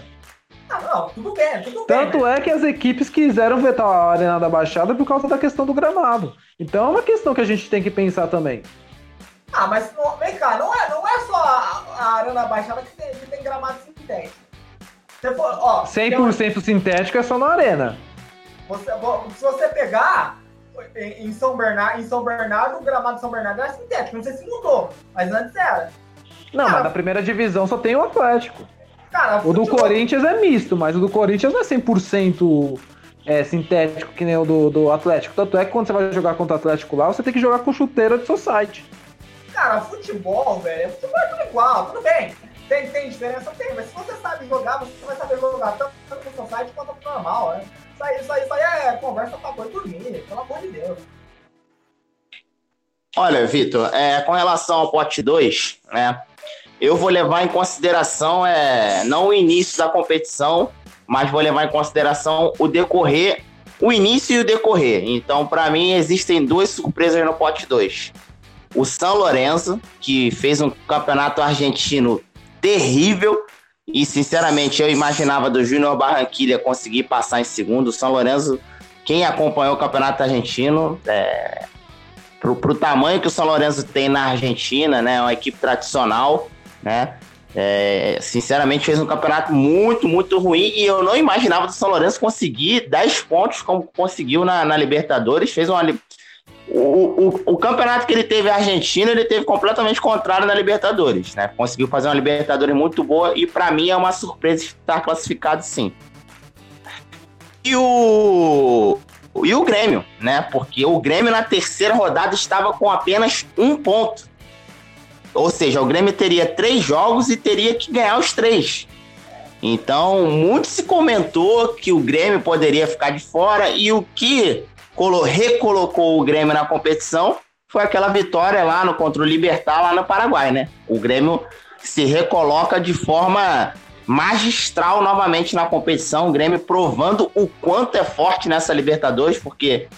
Ah, não, tudo bem, tudo Tanto bem. é que as equipes quiseram vetar a Arena da Baixada por causa da questão do gramado. Então é uma questão que a gente tem que pensar também. Ah, mas não, vem cá, não é, não é só a, a Arena da Baixada que tem, que tem gramado sintético. Você for, ó, 100% uma... sintético é só na Arena. Você, se você pegar em São Bernardo, em São Bernardo, o gramado de São Bernardo era sintético. Não sei se mudou, mas antes era. Não, Cara, mas na primeira divisão só tem o Atlético. Cara, o do Corinthians é misto, mas o do Corinthians não é 100% é, sintético que nem o do, do Atlético. Tanto é que quando você vai jogar contra o Atlético lá, você tem que jogar com chuteira de society. Cara, futebol, velho, futebol é tudo igual, tudo bem. Tem, tem diferença? Tem, mas se você sabe jogar, você vai saber jogar tanto no society quanto no normal, né? Isso aí, isso aí, isso aí é conversa pra boi dormir, pelo amor de Deus. Olha, Vitor, é, com relação ao pote 2, né? Eu vou levar em consideração é, não o início da competição, mas vou levar em consideração o decorrer, o início e o decorrer. Então, para mim, existem duas surpresas no pote 2. O São Lourenço, que fez um campeonato argentino terrível, e sinceramente eu imaginava do Júnior Barranquilha conseguir passar em segundo. O São Lourenço, quem acompanhou o campeonato argentino, é, pro, pro tamanho que o São Lourenço tem na Argentina, né, é uma equipe tradicional, né? É, sinceramente, fez um campeonato muito, muito ruim e eu não imaginava do São Lourenço conseguir 10 pontos como conseguiu na, na Libertadores. Fez uma. O, o, o, campeonato que ele teve a Argentina, ele teve completamente contrário na Libertadores, né? Conseguiu fazer uma Libertadores muito boa e para mim é uma surpresa estar classificado sim. E o e o Grêmio, né? Porque o Grêmio na terceira rodada estava com apenas um ponto. Ou seja, o Grêmio teria três jogos e teria que ganhar os três. Então, muito se comentou que o Grêmio poderia ficar de fora e o que recolocou o Grêmio na competição foi aquela vitória lá no contra o Libertar lá no Paraguai, né? O Grêmio se recoloca de forma magistral novamente na competição, o Grêmio provando o quanto é forte nessa Libertadores, porque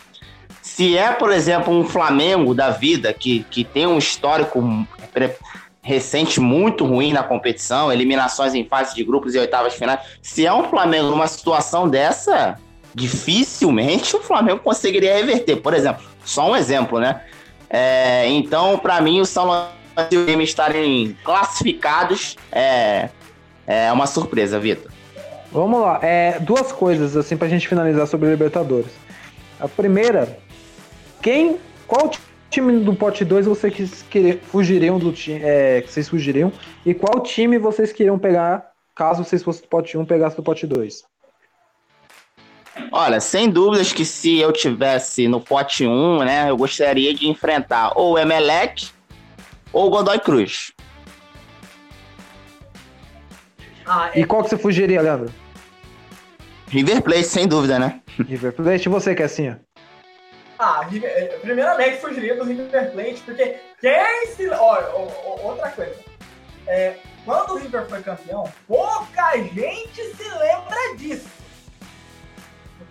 se é, por exemplo, um Flamengo da vida que, que tem um histórico recente muito ruim na competição, eliminações em fase de grupos e oitavas finais. Se é um Flamengo numa situação dessa, dificilmente o Flamengo conseguiria reverter. Por exemplo, só um exemplo, né? É, então, para mim, o São Lourenço e o Grêmio estarem classificados é, é uma surpresa, Vitor. Vamos lá, é, duas coisas assim pra gente finalizar sobre Libertadores. A primeira, quem, qual time do pote 2 vocês querer, fugiriam do time, é, que vocês fugiriam e qual time vocês queriam pegar caso vocês fossem do pote 1 um, pegasse do pote 2? Olha, sem dúvidas que se eu tivesse no pote 1, né, eu gostaria de enfrentar ou o Emelec ou o Godoy Cruz. Ah, é... E qual que você fugiria, Leandro? River Plate, sem dúvida, né? River Plate, e você, Cassinha? Ah, eh, primeiramente fugiria do River Plate, porque quem se. Olha, outra coisa. É, quando o River foi campeão, pouca gente se lembra disso.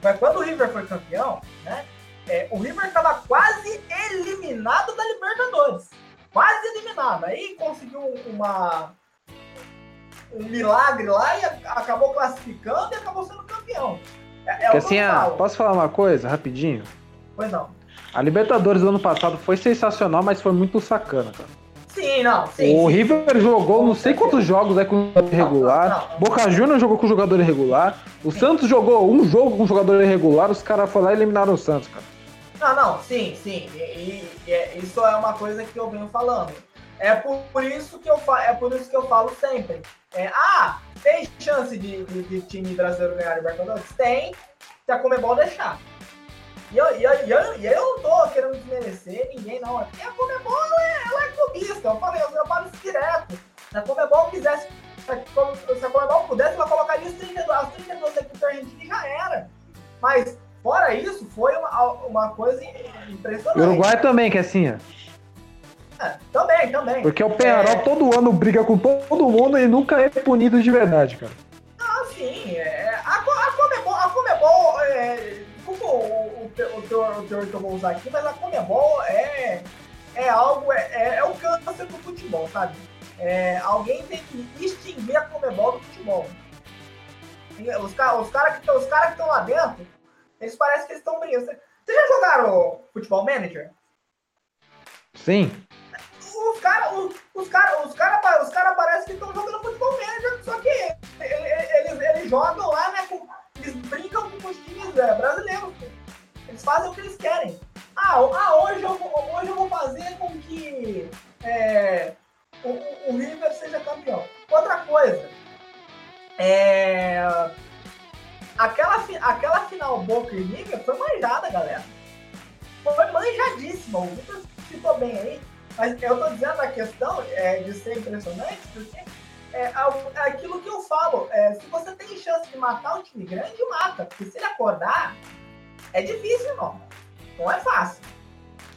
Mas quando o River foi campeão, né? É, o River estava quase eliminado da Libertadores. Quase eliminado. Aí conseguiu uma, um milagre lá e acabou classificando e acabou sendo campeão. É, é assim, posso falar uma coisa rapidinho? Pois não. A Libertadores do ano passado foi sensacional, mas foi muito sacana, cara. Sim, não. Sim, o sim. River jogou não sei quantos jogos é com jogador irregular. Não, não, Boca Juniors jogou com jogador irregular. O sim. Santos jogou um jogo com jogador irregular. Os caras foram lá e eliminaram o Santos, cara. Não, não, sim, sim. E, e, e, isso é uma coisa que eu venho falando. É por, por, isso que eu é por isso que eu falo sempre. É, ah, tem chance de, de, de time brasileiro ganhar Libertadores? Tem, se a Comebol deixar. E eu, e, eu, e, eu, e eu não tô querendo desmerecer ninguém, não. É a Comebol ela é, ela é clubista. Eu falei, eu, isso direto. Se a Comebol quisesse, se a Comebol pudesse, ela colocaria os 32, as 32 equipes argentinas e já era. Mas, fora isso, foi uma, uma coisa impressionante. O Uruguai também, que é assim, ó. É, também, também. Porque o Penharol é... todo ano briga com todo mundo e nunca é punido de verdade, cara. Ah, sim. É, a, a Comebol, a Comebol é, desculpa o, o, o, teor, que eu vou usar aqui, mas a Comebol é, é algo, é, é, é o câncer do futebol, sabe? É, alguém tem que extinguir a Comebol do futebol. Os, os caras que cara estão lá dentro, eles parecem que eles estão brincando. Vocês já jogaram Futebol Manager? Sim. Os caras os, os cara, os cara, os cara parecem que estão jogando Futebol Manager, só que eles, eles, eles jogam lá, né, com eles brincam com os times é, brasileiros. Eles fazem o que eles querem. Ah, ah hoje, eu vou, hoje eu vou fazer com que é, o, o, River seja campeão. Outra coisa, é, aquela, aquela final Boca e River foi manjada, galera. Foi manjadíssima. O Vitor citou bem aí. Mas eu tô dizendo a questão é, de ser impressionante, porque é, aquilo que eu falo. É, se você tem chance de matar um time grande, mata. Porque se ele acordar, é difícil, irmão. Não é fácil.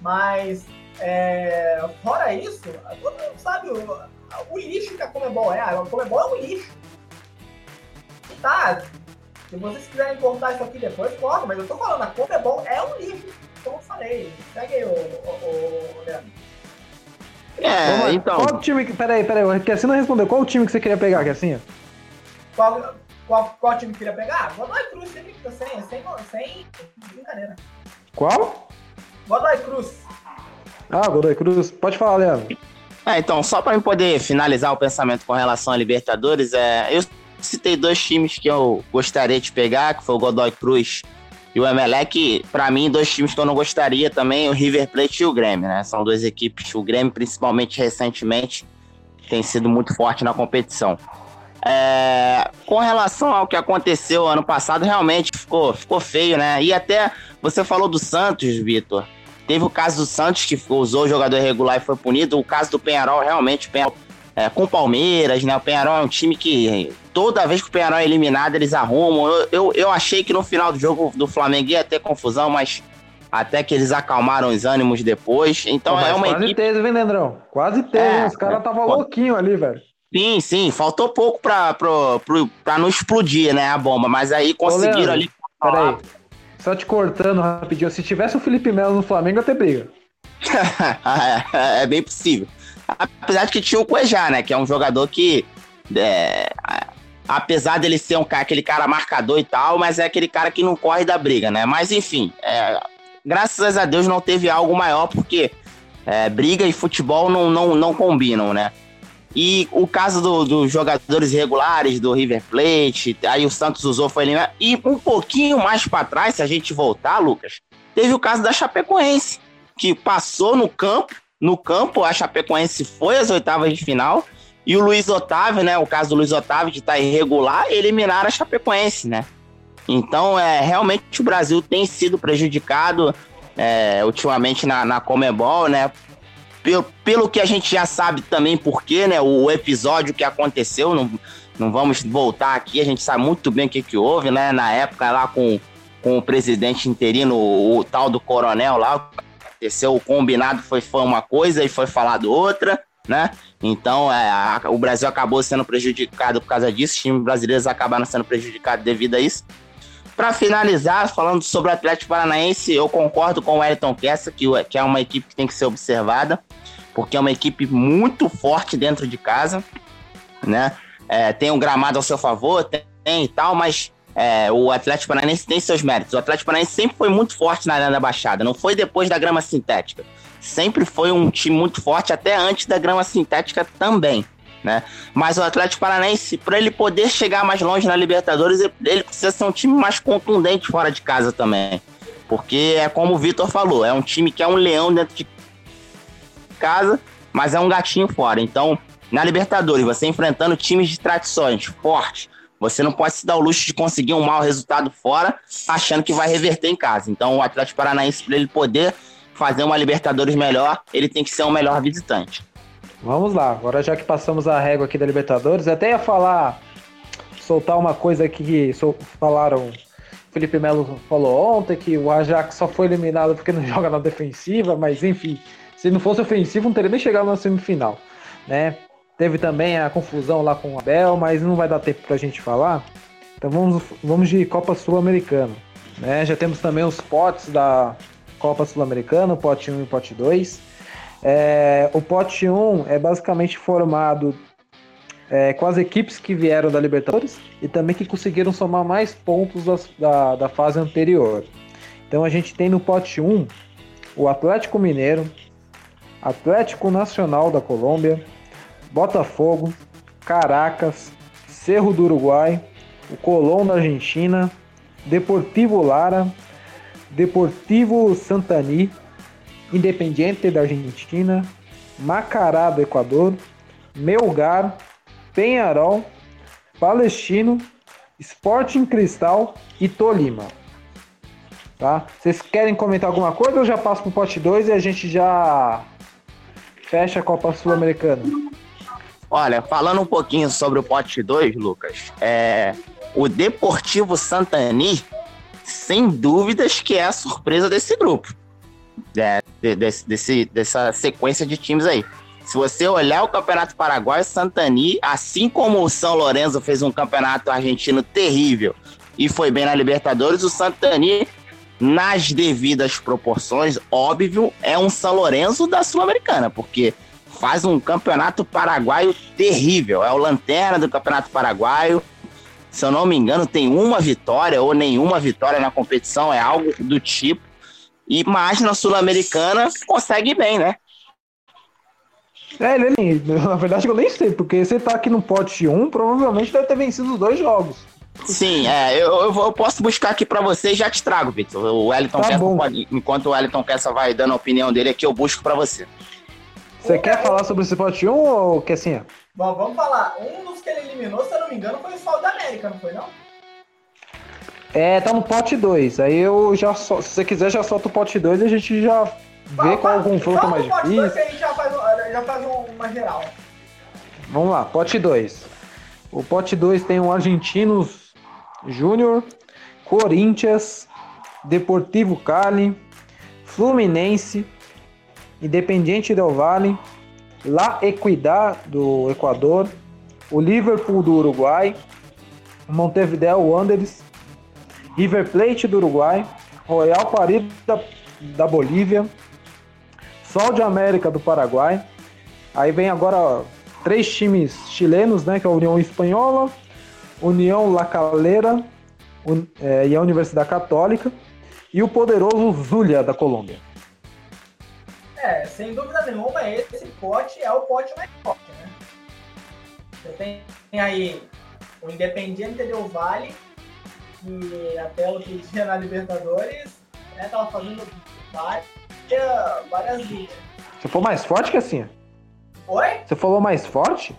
Mas, é, fora isso, todo mundo sabe o, o lixo que a Comebol é. A Comebol é um lixo. E tá, se vocês quiserem cortar isso aqui depois, corta. Mas eu tô falando, a Comebol é um lixo. Como eu falei. Segue aí, Leandro. É, então. Qual time que. Peraí, peraí, o Cassinho não respondeu. Qual o time que você queria pegar, Cassinho? Qual, qual, qual time que queria pegar? Godoy Cruz, sem, sem, sem brincadeira. Qual? Godoy Cruz. Ah, Godoy Cruz. Pode falar, Leandro. É, então, só para poder finalizar o pensamento com relação a Libertadores, é, eu citei dois times que eu gostaria de pegar, que foi o Godoy Cruz e o Emelec, para mim, dois times que eu não gostaria também, o River Plate e o Grêmio, né? São duas equipes, o Grêmio, principalmente recentemente, tem sido muito forte na competição. É, com relação ao que aconteceu ano passado, realmente ficou, ficou feio, né? E até você falou do Santos, Vitor. Teve o caso do Santos, que usou o jogador regular e foi punido. O caso do Penharol, realmente, Penharol, é, com o Palmeiras, né? O Penharol é um time que toda vez que o Penharol é eliminado, eles arrumam. Eu, eu, eu achei que no final do jogo do Flamengo ia ter confusão, mas até que eles acalmaram os ânimos depois. Então Pô, é uma quase equipe... teve, hein, Leandrão? Quase teve. É, Os caras estavam é, louquinhos ali, velho. Sim, sim. Faltou pouco pra, pra, pra, pra não explodir, né, a bomba. Mas aí conseguiram Ô, Leandro, ali... Peraí. Só te cortando rapidinho. Se tivesse o Felipe Melo no Flamengo, ia ter briga. é, é bem possível. Apesar de que tinha o Cuejá, né? Que é um jogador que... É, apesar dele ser um cara, aquele cara marcador e tal, mas é aquele cara que não corre da briga, né? Mas enfim, é, graças a Deus não teve algo maior, porque é, briga e futebol não, não, não combinam, né? E o caso dos do jogadores irregulares do River Plate, aí o Santos usou, foi eliminado. E um pouquinho mais para trás, se a gente voltar, Lucas, teve o caso da Chapecoense, que passou no campo, no campo a Chapecoense foi às oitavas de final, e o Luiz Otávio, né, o caso do Luiz Otávio, que tá irregular, eliminaram a Chapecoense, né? Então, é, realmente o Brasil tem sido prejudicado é, ultimamente na, na Comebol, né? Pelo, pelo que a gente já sabe também por quê, né? O, o, episódio que aconteceu, não, não vamos voltar aqui, a gente sabe muito bem o que, que houve, né? Na época lá com, com o presidente interino, o, o tal do coronel lá, aconteceu, o combinado foi, foi uma coisa e foi falado outra, né? Então, é, a, o Brasil acabou sendo prejudicado por causa disso, os times brasileiros acabaram sendo prejudicados devido a isso. Para finalizar, falando sobre o Atlético Paranaense, eu concordo com o Wellington Kessa, que, que é uma equipe que tem que ser observada, porque é uma equipe muito forte dentro de casa, né? É, tem um gramado ao seu favor, tem, e tal, mas é, o Atlético Paranaense tem seus méritos. O Atlético Paranaense sempre foi muito forte na Arena da Baixada, não foi depois da grama sintética. Sempre foi um time muito forte, até antes da grama sintética também né? Mas o Atlético Paranaense, para ele poder chegar mais longe na Libertadores, ele precisa ser um time mais contundente fora de casa também. Porque é como o Vitor falou, é um time que é um leão dentro de casa, mas é um gatinho fora. Então, na Libertadores, você enfrentando times de tradições fortes, você não pode se dar o luxo de conseguir um mau resultado fora, achando que vai reverter em casa. Então, o Atlético Paranaense, para ele poder fazer uma Libertadores melhor, ele tem que ser um melhor visitante. Vamos lá, agora já que passamos a régua aqui da Libertadores, até ia falar, soltar uma coisa aqui que falaram. Felipe Melo falou ontem que o Ajax só foi eliminado porque não joga na defensiva, mas enfim, se não fosse ofensivo, não teria nem chegado na semifinal, né? Teve também a confusão lá com o Abel, mas não vai dar tempo pra gente falar. Então vamos, vamos de Copa Sul-Americana. Né? Já temos também os potes da Copa Sul-Americana, pote 1 e pote 2. É, o pote 1 é basicamente formado é, com as equipes que vieram da Libertadores e também que conseguiram somar mais pontos das, da, da fase anterior. Então a gente tem no pote 1 o Atlético Mineiro, Atlético Nacional da Colômbia, Botafogo, Caracas, Cerro do Uruguai, o Colón da Argentina, Deportivo Lara, Deportivo Santani, Independiente da Argentina, Macará do Equador, Melgar, Penharol, Palestino, Sporting Cristal e Tolima. Tá? Vocês querem comentar alguma coisa ou já passo pro pote 2 e a gente já fecha a Copa Sul-Americana? Olha, falando um pouquinho sobre o pote 2, Lucas, é, o Deportivo Santani, sem dúvidas que é a surpresa desse grupo é, desse, dessa sequência de times aí. Se você olhar o Campeonato Paraguai, Santani, assim como o São Lourenço fez um campeonato argentino terrível e foi bem na Libertadores, o Santani, nas devidas proporções, óbvio, é um São Lourenço da Sul-Americana, porque faz um campeonato paraguaio terrível. É o lanterna do Campeonato Paraguaio. Se eu não me engano, tem uma vitória ou nenhuma vitória na competição, é algo do tipo. E mais na Sul-Americana consegue bem, né? É, ele, na verdade eu nem sei, porque você tá aqui no pote 1, provavelmente deve ter vencido os dois jogos. Sim, é, eu, eu, eu posso buscar aqui para você e já te trago, Victor. O Wellington tá pode, enquanto o Wellington Kessa vai dando a opinião dele aqui, eu busco para você. Você quer falar sobre esse pote 1 ou que assim? Bom, vamos falar. Um dos que ele eliminou, se eu não me engano, foi o Sol da América, não foi não? É, tá no pote 2. Aí eu já so... se você quiser já solta o pote 2 e a gente já vê qual é o confronto mais o pote difícil. dois que a gente já faz, um- já faz um- uma geral. Vamos lá, pote 2. O pote 2 tem o Argentinos Júnior, Corinthians, Deportivo Cali, Fluminense, Independiente Del Valle, La Equidad do Equador, o Liverpool do Uruguai, Montevideo Wanderers, River Plate do Uruguai, Royal Paris da, da Bolívia, Sol de América do Paraguai. Aí vem agora três times chilenos, né? Que é a União Espanhola, União La Calera Un- é, e a Universidade Católica. E o poderoso Zulia da Colômbia. É, sem dúvida nenhuma, esse pote é o pote mais forte, né? Você tem, tem aí o Independiente Del Valle, que até outro dia na Libertadores, né, tava fazendo várias, várias ligas. Você falou mais forte que assim? Oi? Você falou mais forte?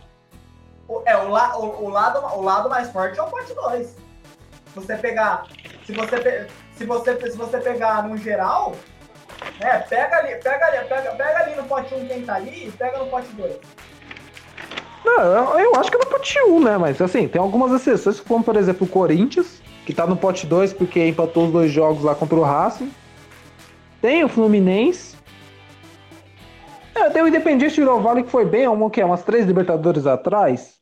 O- É, o, la, o, o lado, o lado mais forte é o pote 2. Se você pegar. Se você, se você, se você pegar no geral, né? Pega ali, pega ali, pega, pega ali no pote 1 quem tá ali e pega no pote 2. Não, eu, acho que é no pote 1, né? Mas assim, tem algumas exceções, como por exemplo o Corinthians, que tá no pote 2 porque empatou os dois jogos lá contra o Racing. Tem o Fluminense. É, tem o Independiente Del Valle que foi bem, um, que é, umas três Libertadores atrás.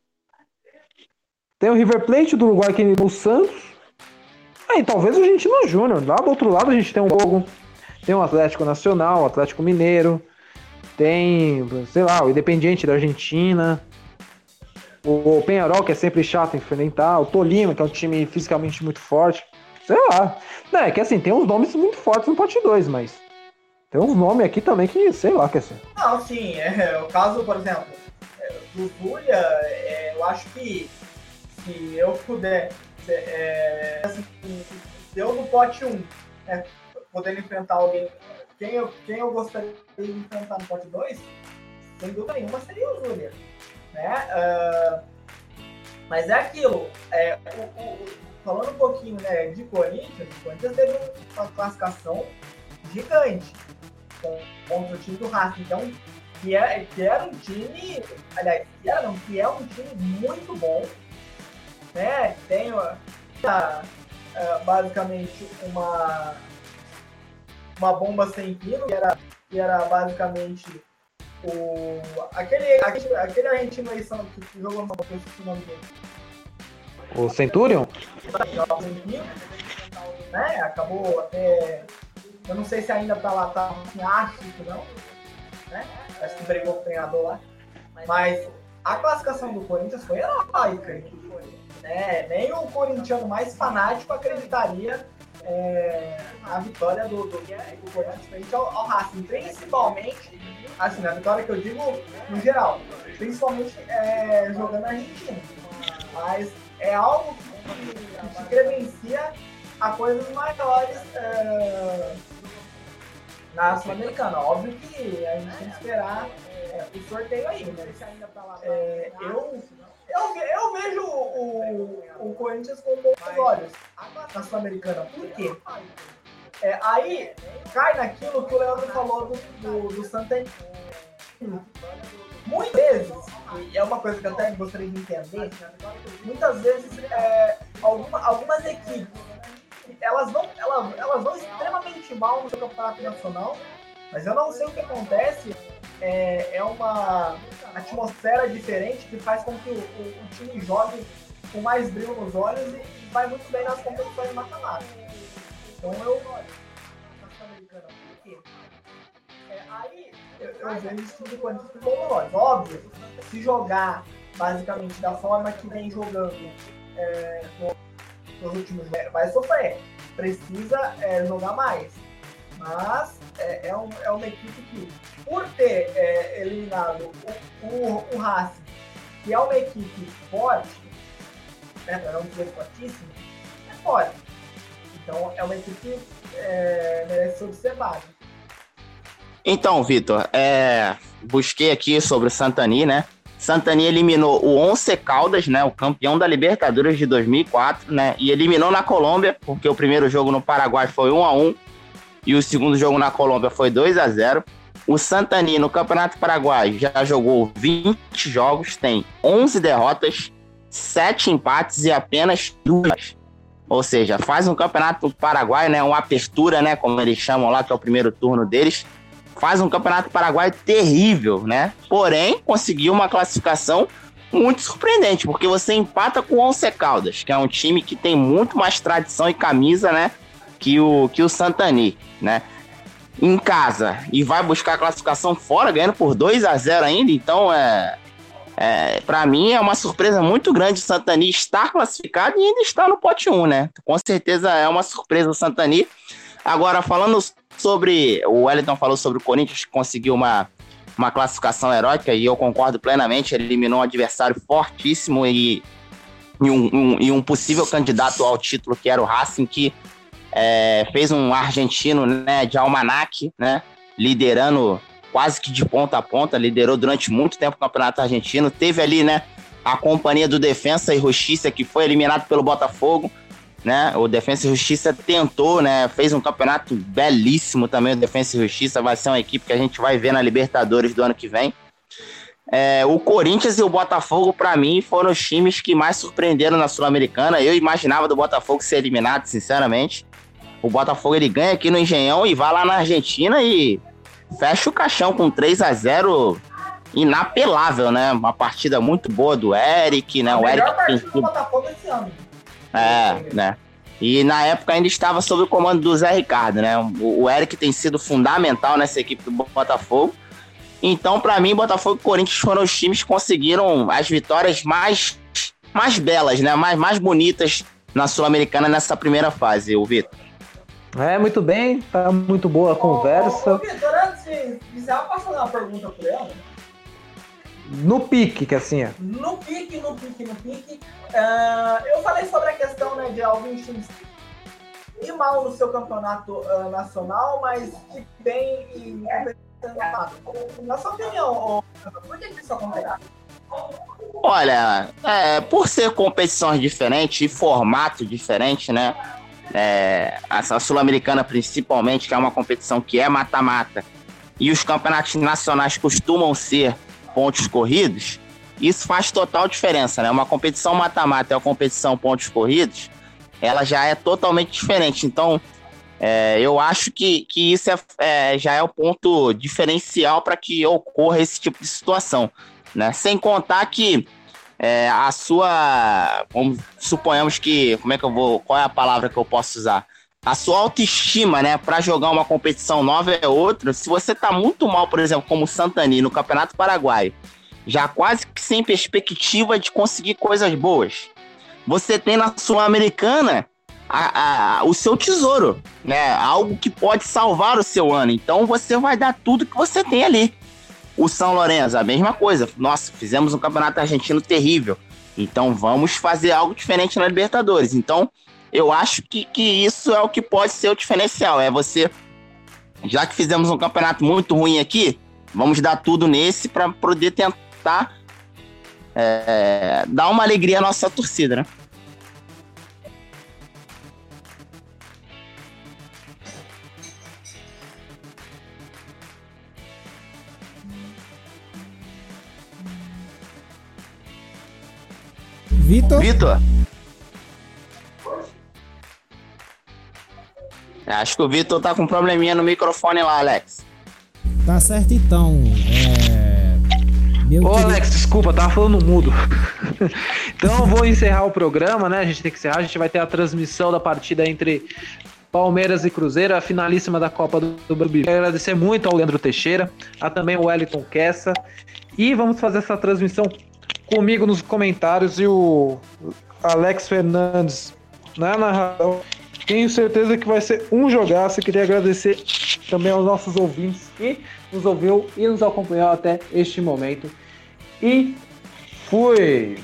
Tem o River Plate do Uruguai que eliminou o Santos. Aí talvez o Argentino Júnior. Lá do outro lado a gente tem o Fogo, tem o Atlético Nacional, o Atlético Mineiro, tem, sei lá, o Independiente da Argentina. O Penharol, que é sempre chato enfrentar, o Tolima, que é um time fisicamente muito forte. Sei lá. Não, é que assim, tem uns nomes muito fortes no pote 2, mas tem uns nomes aqui também que, sei lá, que assim. Não, sim, é, o caso, por exemplo, é, do Zulia, é, eu acho que se eu puder, se, é, assim, no pote 1, é, podendo enfrentar alguém, quem eu, quem eu gostaria de enfrentar no pote 2, sem dúvida nenhuma seria o Zulia. Né? Ah, mas é aquilo, é, o- o- falando um pouquinho né, de Corinthians, o Corinthians teve uma classificação gigante contra o time do Racing. Então, que, é, que era um time, aliás, que era não, que é um time muito bom, né? Tem a- basicamente uma uma bomba sem fino, que era, que era basicamente o aquele, aquele, aquele argentino aí que jogou no eu esqueci o nome dele. O Centurion? né? Acabou até. Eu não sei se ainda tá lá, tá em África, não. Né? Acho que brigou com o treinador lá. Mas a classificação do Corinthians foi heróica. Né? Nem o corintiano mais fanático acreditaria é, na vitória do, do, do Corinthians frente ao, ao Racing. Principalmente, assim, na vitória que eu digo no geral. Principalmente é, jogando na Argentina. Mas é algo que, que credencia a coisas maiores é, na Sul-Americana. Óbvio que a gente tem que esperar é, o sorteio aí, é, eu, eu, eu vejo o, o Corinthians com bons olhos na Sul-Americana. Por quê? É, aí cai naquilo que o Leandro falou do, do, do Santa Muitas vezes, e é uma coisa que eu até gostaria de entender, muitas vezes é, alguma- algumas equipes elas vão, elas, elas vão extremamente mal no campeonato nacional, mas eu não sei o que acontece. É, é uma atmosfera diferente que faz com que o, o- o time jogue com mais brilho nos olhos e, e vai muito bem nas competições mata-mata. Então eu? É, aí eu, eu vejo esse time do Corinthians com bons olhos. Óbvio, se jogar basicamente da forma que vem jogando é, no- nos últimos vai sofrer. Precisa é, jogar mais. Mas é, é, um- é uma equipe que, por ter é, eliminado o, o, o Racing, que é uma equipe forte, né, não dizer fortíssima, é forte. Então é uma equipe que é, merece ser observada. Então, Vitor, é, busquei aqui sobre o Santani, né? Santani eliminou o Once Caldas, né, o campeão da Libertadores de 2004, né, e eliminou na Colômbia, porque o primeiro jogo no Paraguai foi 1 a 1 e o segundo jogo na Colômbia foi 2 a 0. O Santani no Campeonato Paraguai já jogou 20 jogos, tem 11 derrotas, 7 empates e apenas duas. Ou seja, faz um Campeonato Paraguai, né, uma apertura, né, como eles chamam lá, que é o primeiro turno deles, faz um campeonato paraguaio terrível, né? Porém, conseguiu uma classificação muito surpreendente, porque você empata com o Once Caldas, que é um time que tem muito mais tradição e camisa, né? Que o, que o Santani, né? Em casa e vai buscar a classificação fora, ganhando por 2 a 0 ainda. Então, é, é para mim é uma surpresa muito grande o Santani estar classificado e ainda estar no pote 1, né? Com certeza é uma surpresa o Santani. Agora, falando sobre. O Wellington falou sobre o Corinthians que conseguiu uma, uma classificação heróica e eu concordo plenamente. Ele eliminou um adversário fortíssimo e, e, um, um, e um possível candidato ao título, que era o Racing, que é, fez um argentino né, de almanac, né, liderando quase que de ponta a ponta, liderou durante muito tempo o Campeonato Argentino. Teve ali né, a companhia do Defensa e Justiça, que foi eliminado pelo Botafogo né? O Defensa e Justiça tentou, né? Fez um campeonato belíssimo também. O Defensa e Justiça vai ser uma equipe que a gente vai ver na Libertadores do ano que vem. É, o Corinthians e o Botafogo, para mim, foram os times que mais surpreenderam na Sul-Americana. Eu imaginava do Botafogo ser eliminado, sinceramente. O Botafogo ele ganha aqui no Engenhão e vai lá na Argentina e fecha o caixão com 3 a 0 inapelável, né? Uma partida muito boa do Eric, né? A o Eric tem do Botafogo esse ano. É, né? E na época ainda estava sob o comando do Zé Ricardo, né? O, o Eric tem sido fundamental nessa equipe do Botafogo. Então, para mim, Botafogo e Corinthians foram os times que conseguiram as vitórias mais, mais belas, né? Mais, mais bonitas na Sul-Americana nessa primeira fase, o Vitor. É, muito bem, tá muito boa a conversa. Ô, ô, Vitor, antes de eu posso fazer uma pergunta para ela? No pique, que assim é. No pique, no pique, no pique. Uh, eu falei sobre a questão né, de alguns times ir mal no seu campeonato uh, nacional, mas que bem e Na sua opinião, por que isso acontece? Olha, é, por ser competições diferentes e formato diferente, né? É, a Sul-Americana principalmente, que é uma competição que é mata-mata, e os campeonatos nacionais costumam ser pontos corridos, isso faz total diferença, né? Uma competição mata-mata e uma competição pontos corridos, ela já é totalmente diferente. Então, é, eu acho que, que isso é, é, já é o ponto diferencial para que ocorra esse tipo de situação. Né? Sem contar que é, a sua. Vamos, suponhamos que. Como é que eu vou. Qual é a palavra que eu posso usar? A sua autoestima, né, para jogar uma competição nova é outra. Se você tá muito mal, por exemplo, como o Santani no Campeonato Paraguai, já quase que sem perspectiva de conseguir coisas boas. Você tem na Sul-Americana o seu tesouro, né? Algo que pode salvar o seu ano. Então você vai dar tudo que você tem ali. O São Lourenço, a mesma coisa. Nossa, fizemos um campeonato argentino terrível. Então vamos fazer algo diferente na Libertadores. Então eu acho que, que isso é o que pode ser o diferencial. É você, já que fizemos um campeonato muito ruim aqui, vamos dar tudo nesse para poder tentar é, dar uma alegria à nossa torcida, né? Vitor? Vitor? Acho que o Vitor tá com um probleminha no microfone lá, Alex. Tá certo então. É... Meu Ô, querido... Alex, desculpa, tava falando mudo. então eu vou encerrar o programa, né? A gente tem que encerrar. A gente vai ter a transmissão da partida entre Palmeiras e Cruzeiro, a finalíssima da Copa do, do Quero agradecer muito ao Leandro Teixeira, a também o Wellington Kessa. E vamos fazer essa transmissão comigo nos comentários e o Alex Fernandes na narração. Tenho certeza que vai ser um jogaço. Queria agradecer também aos nossos ouvintes que nos ouviu e nos acompanhou até este momento. E fui!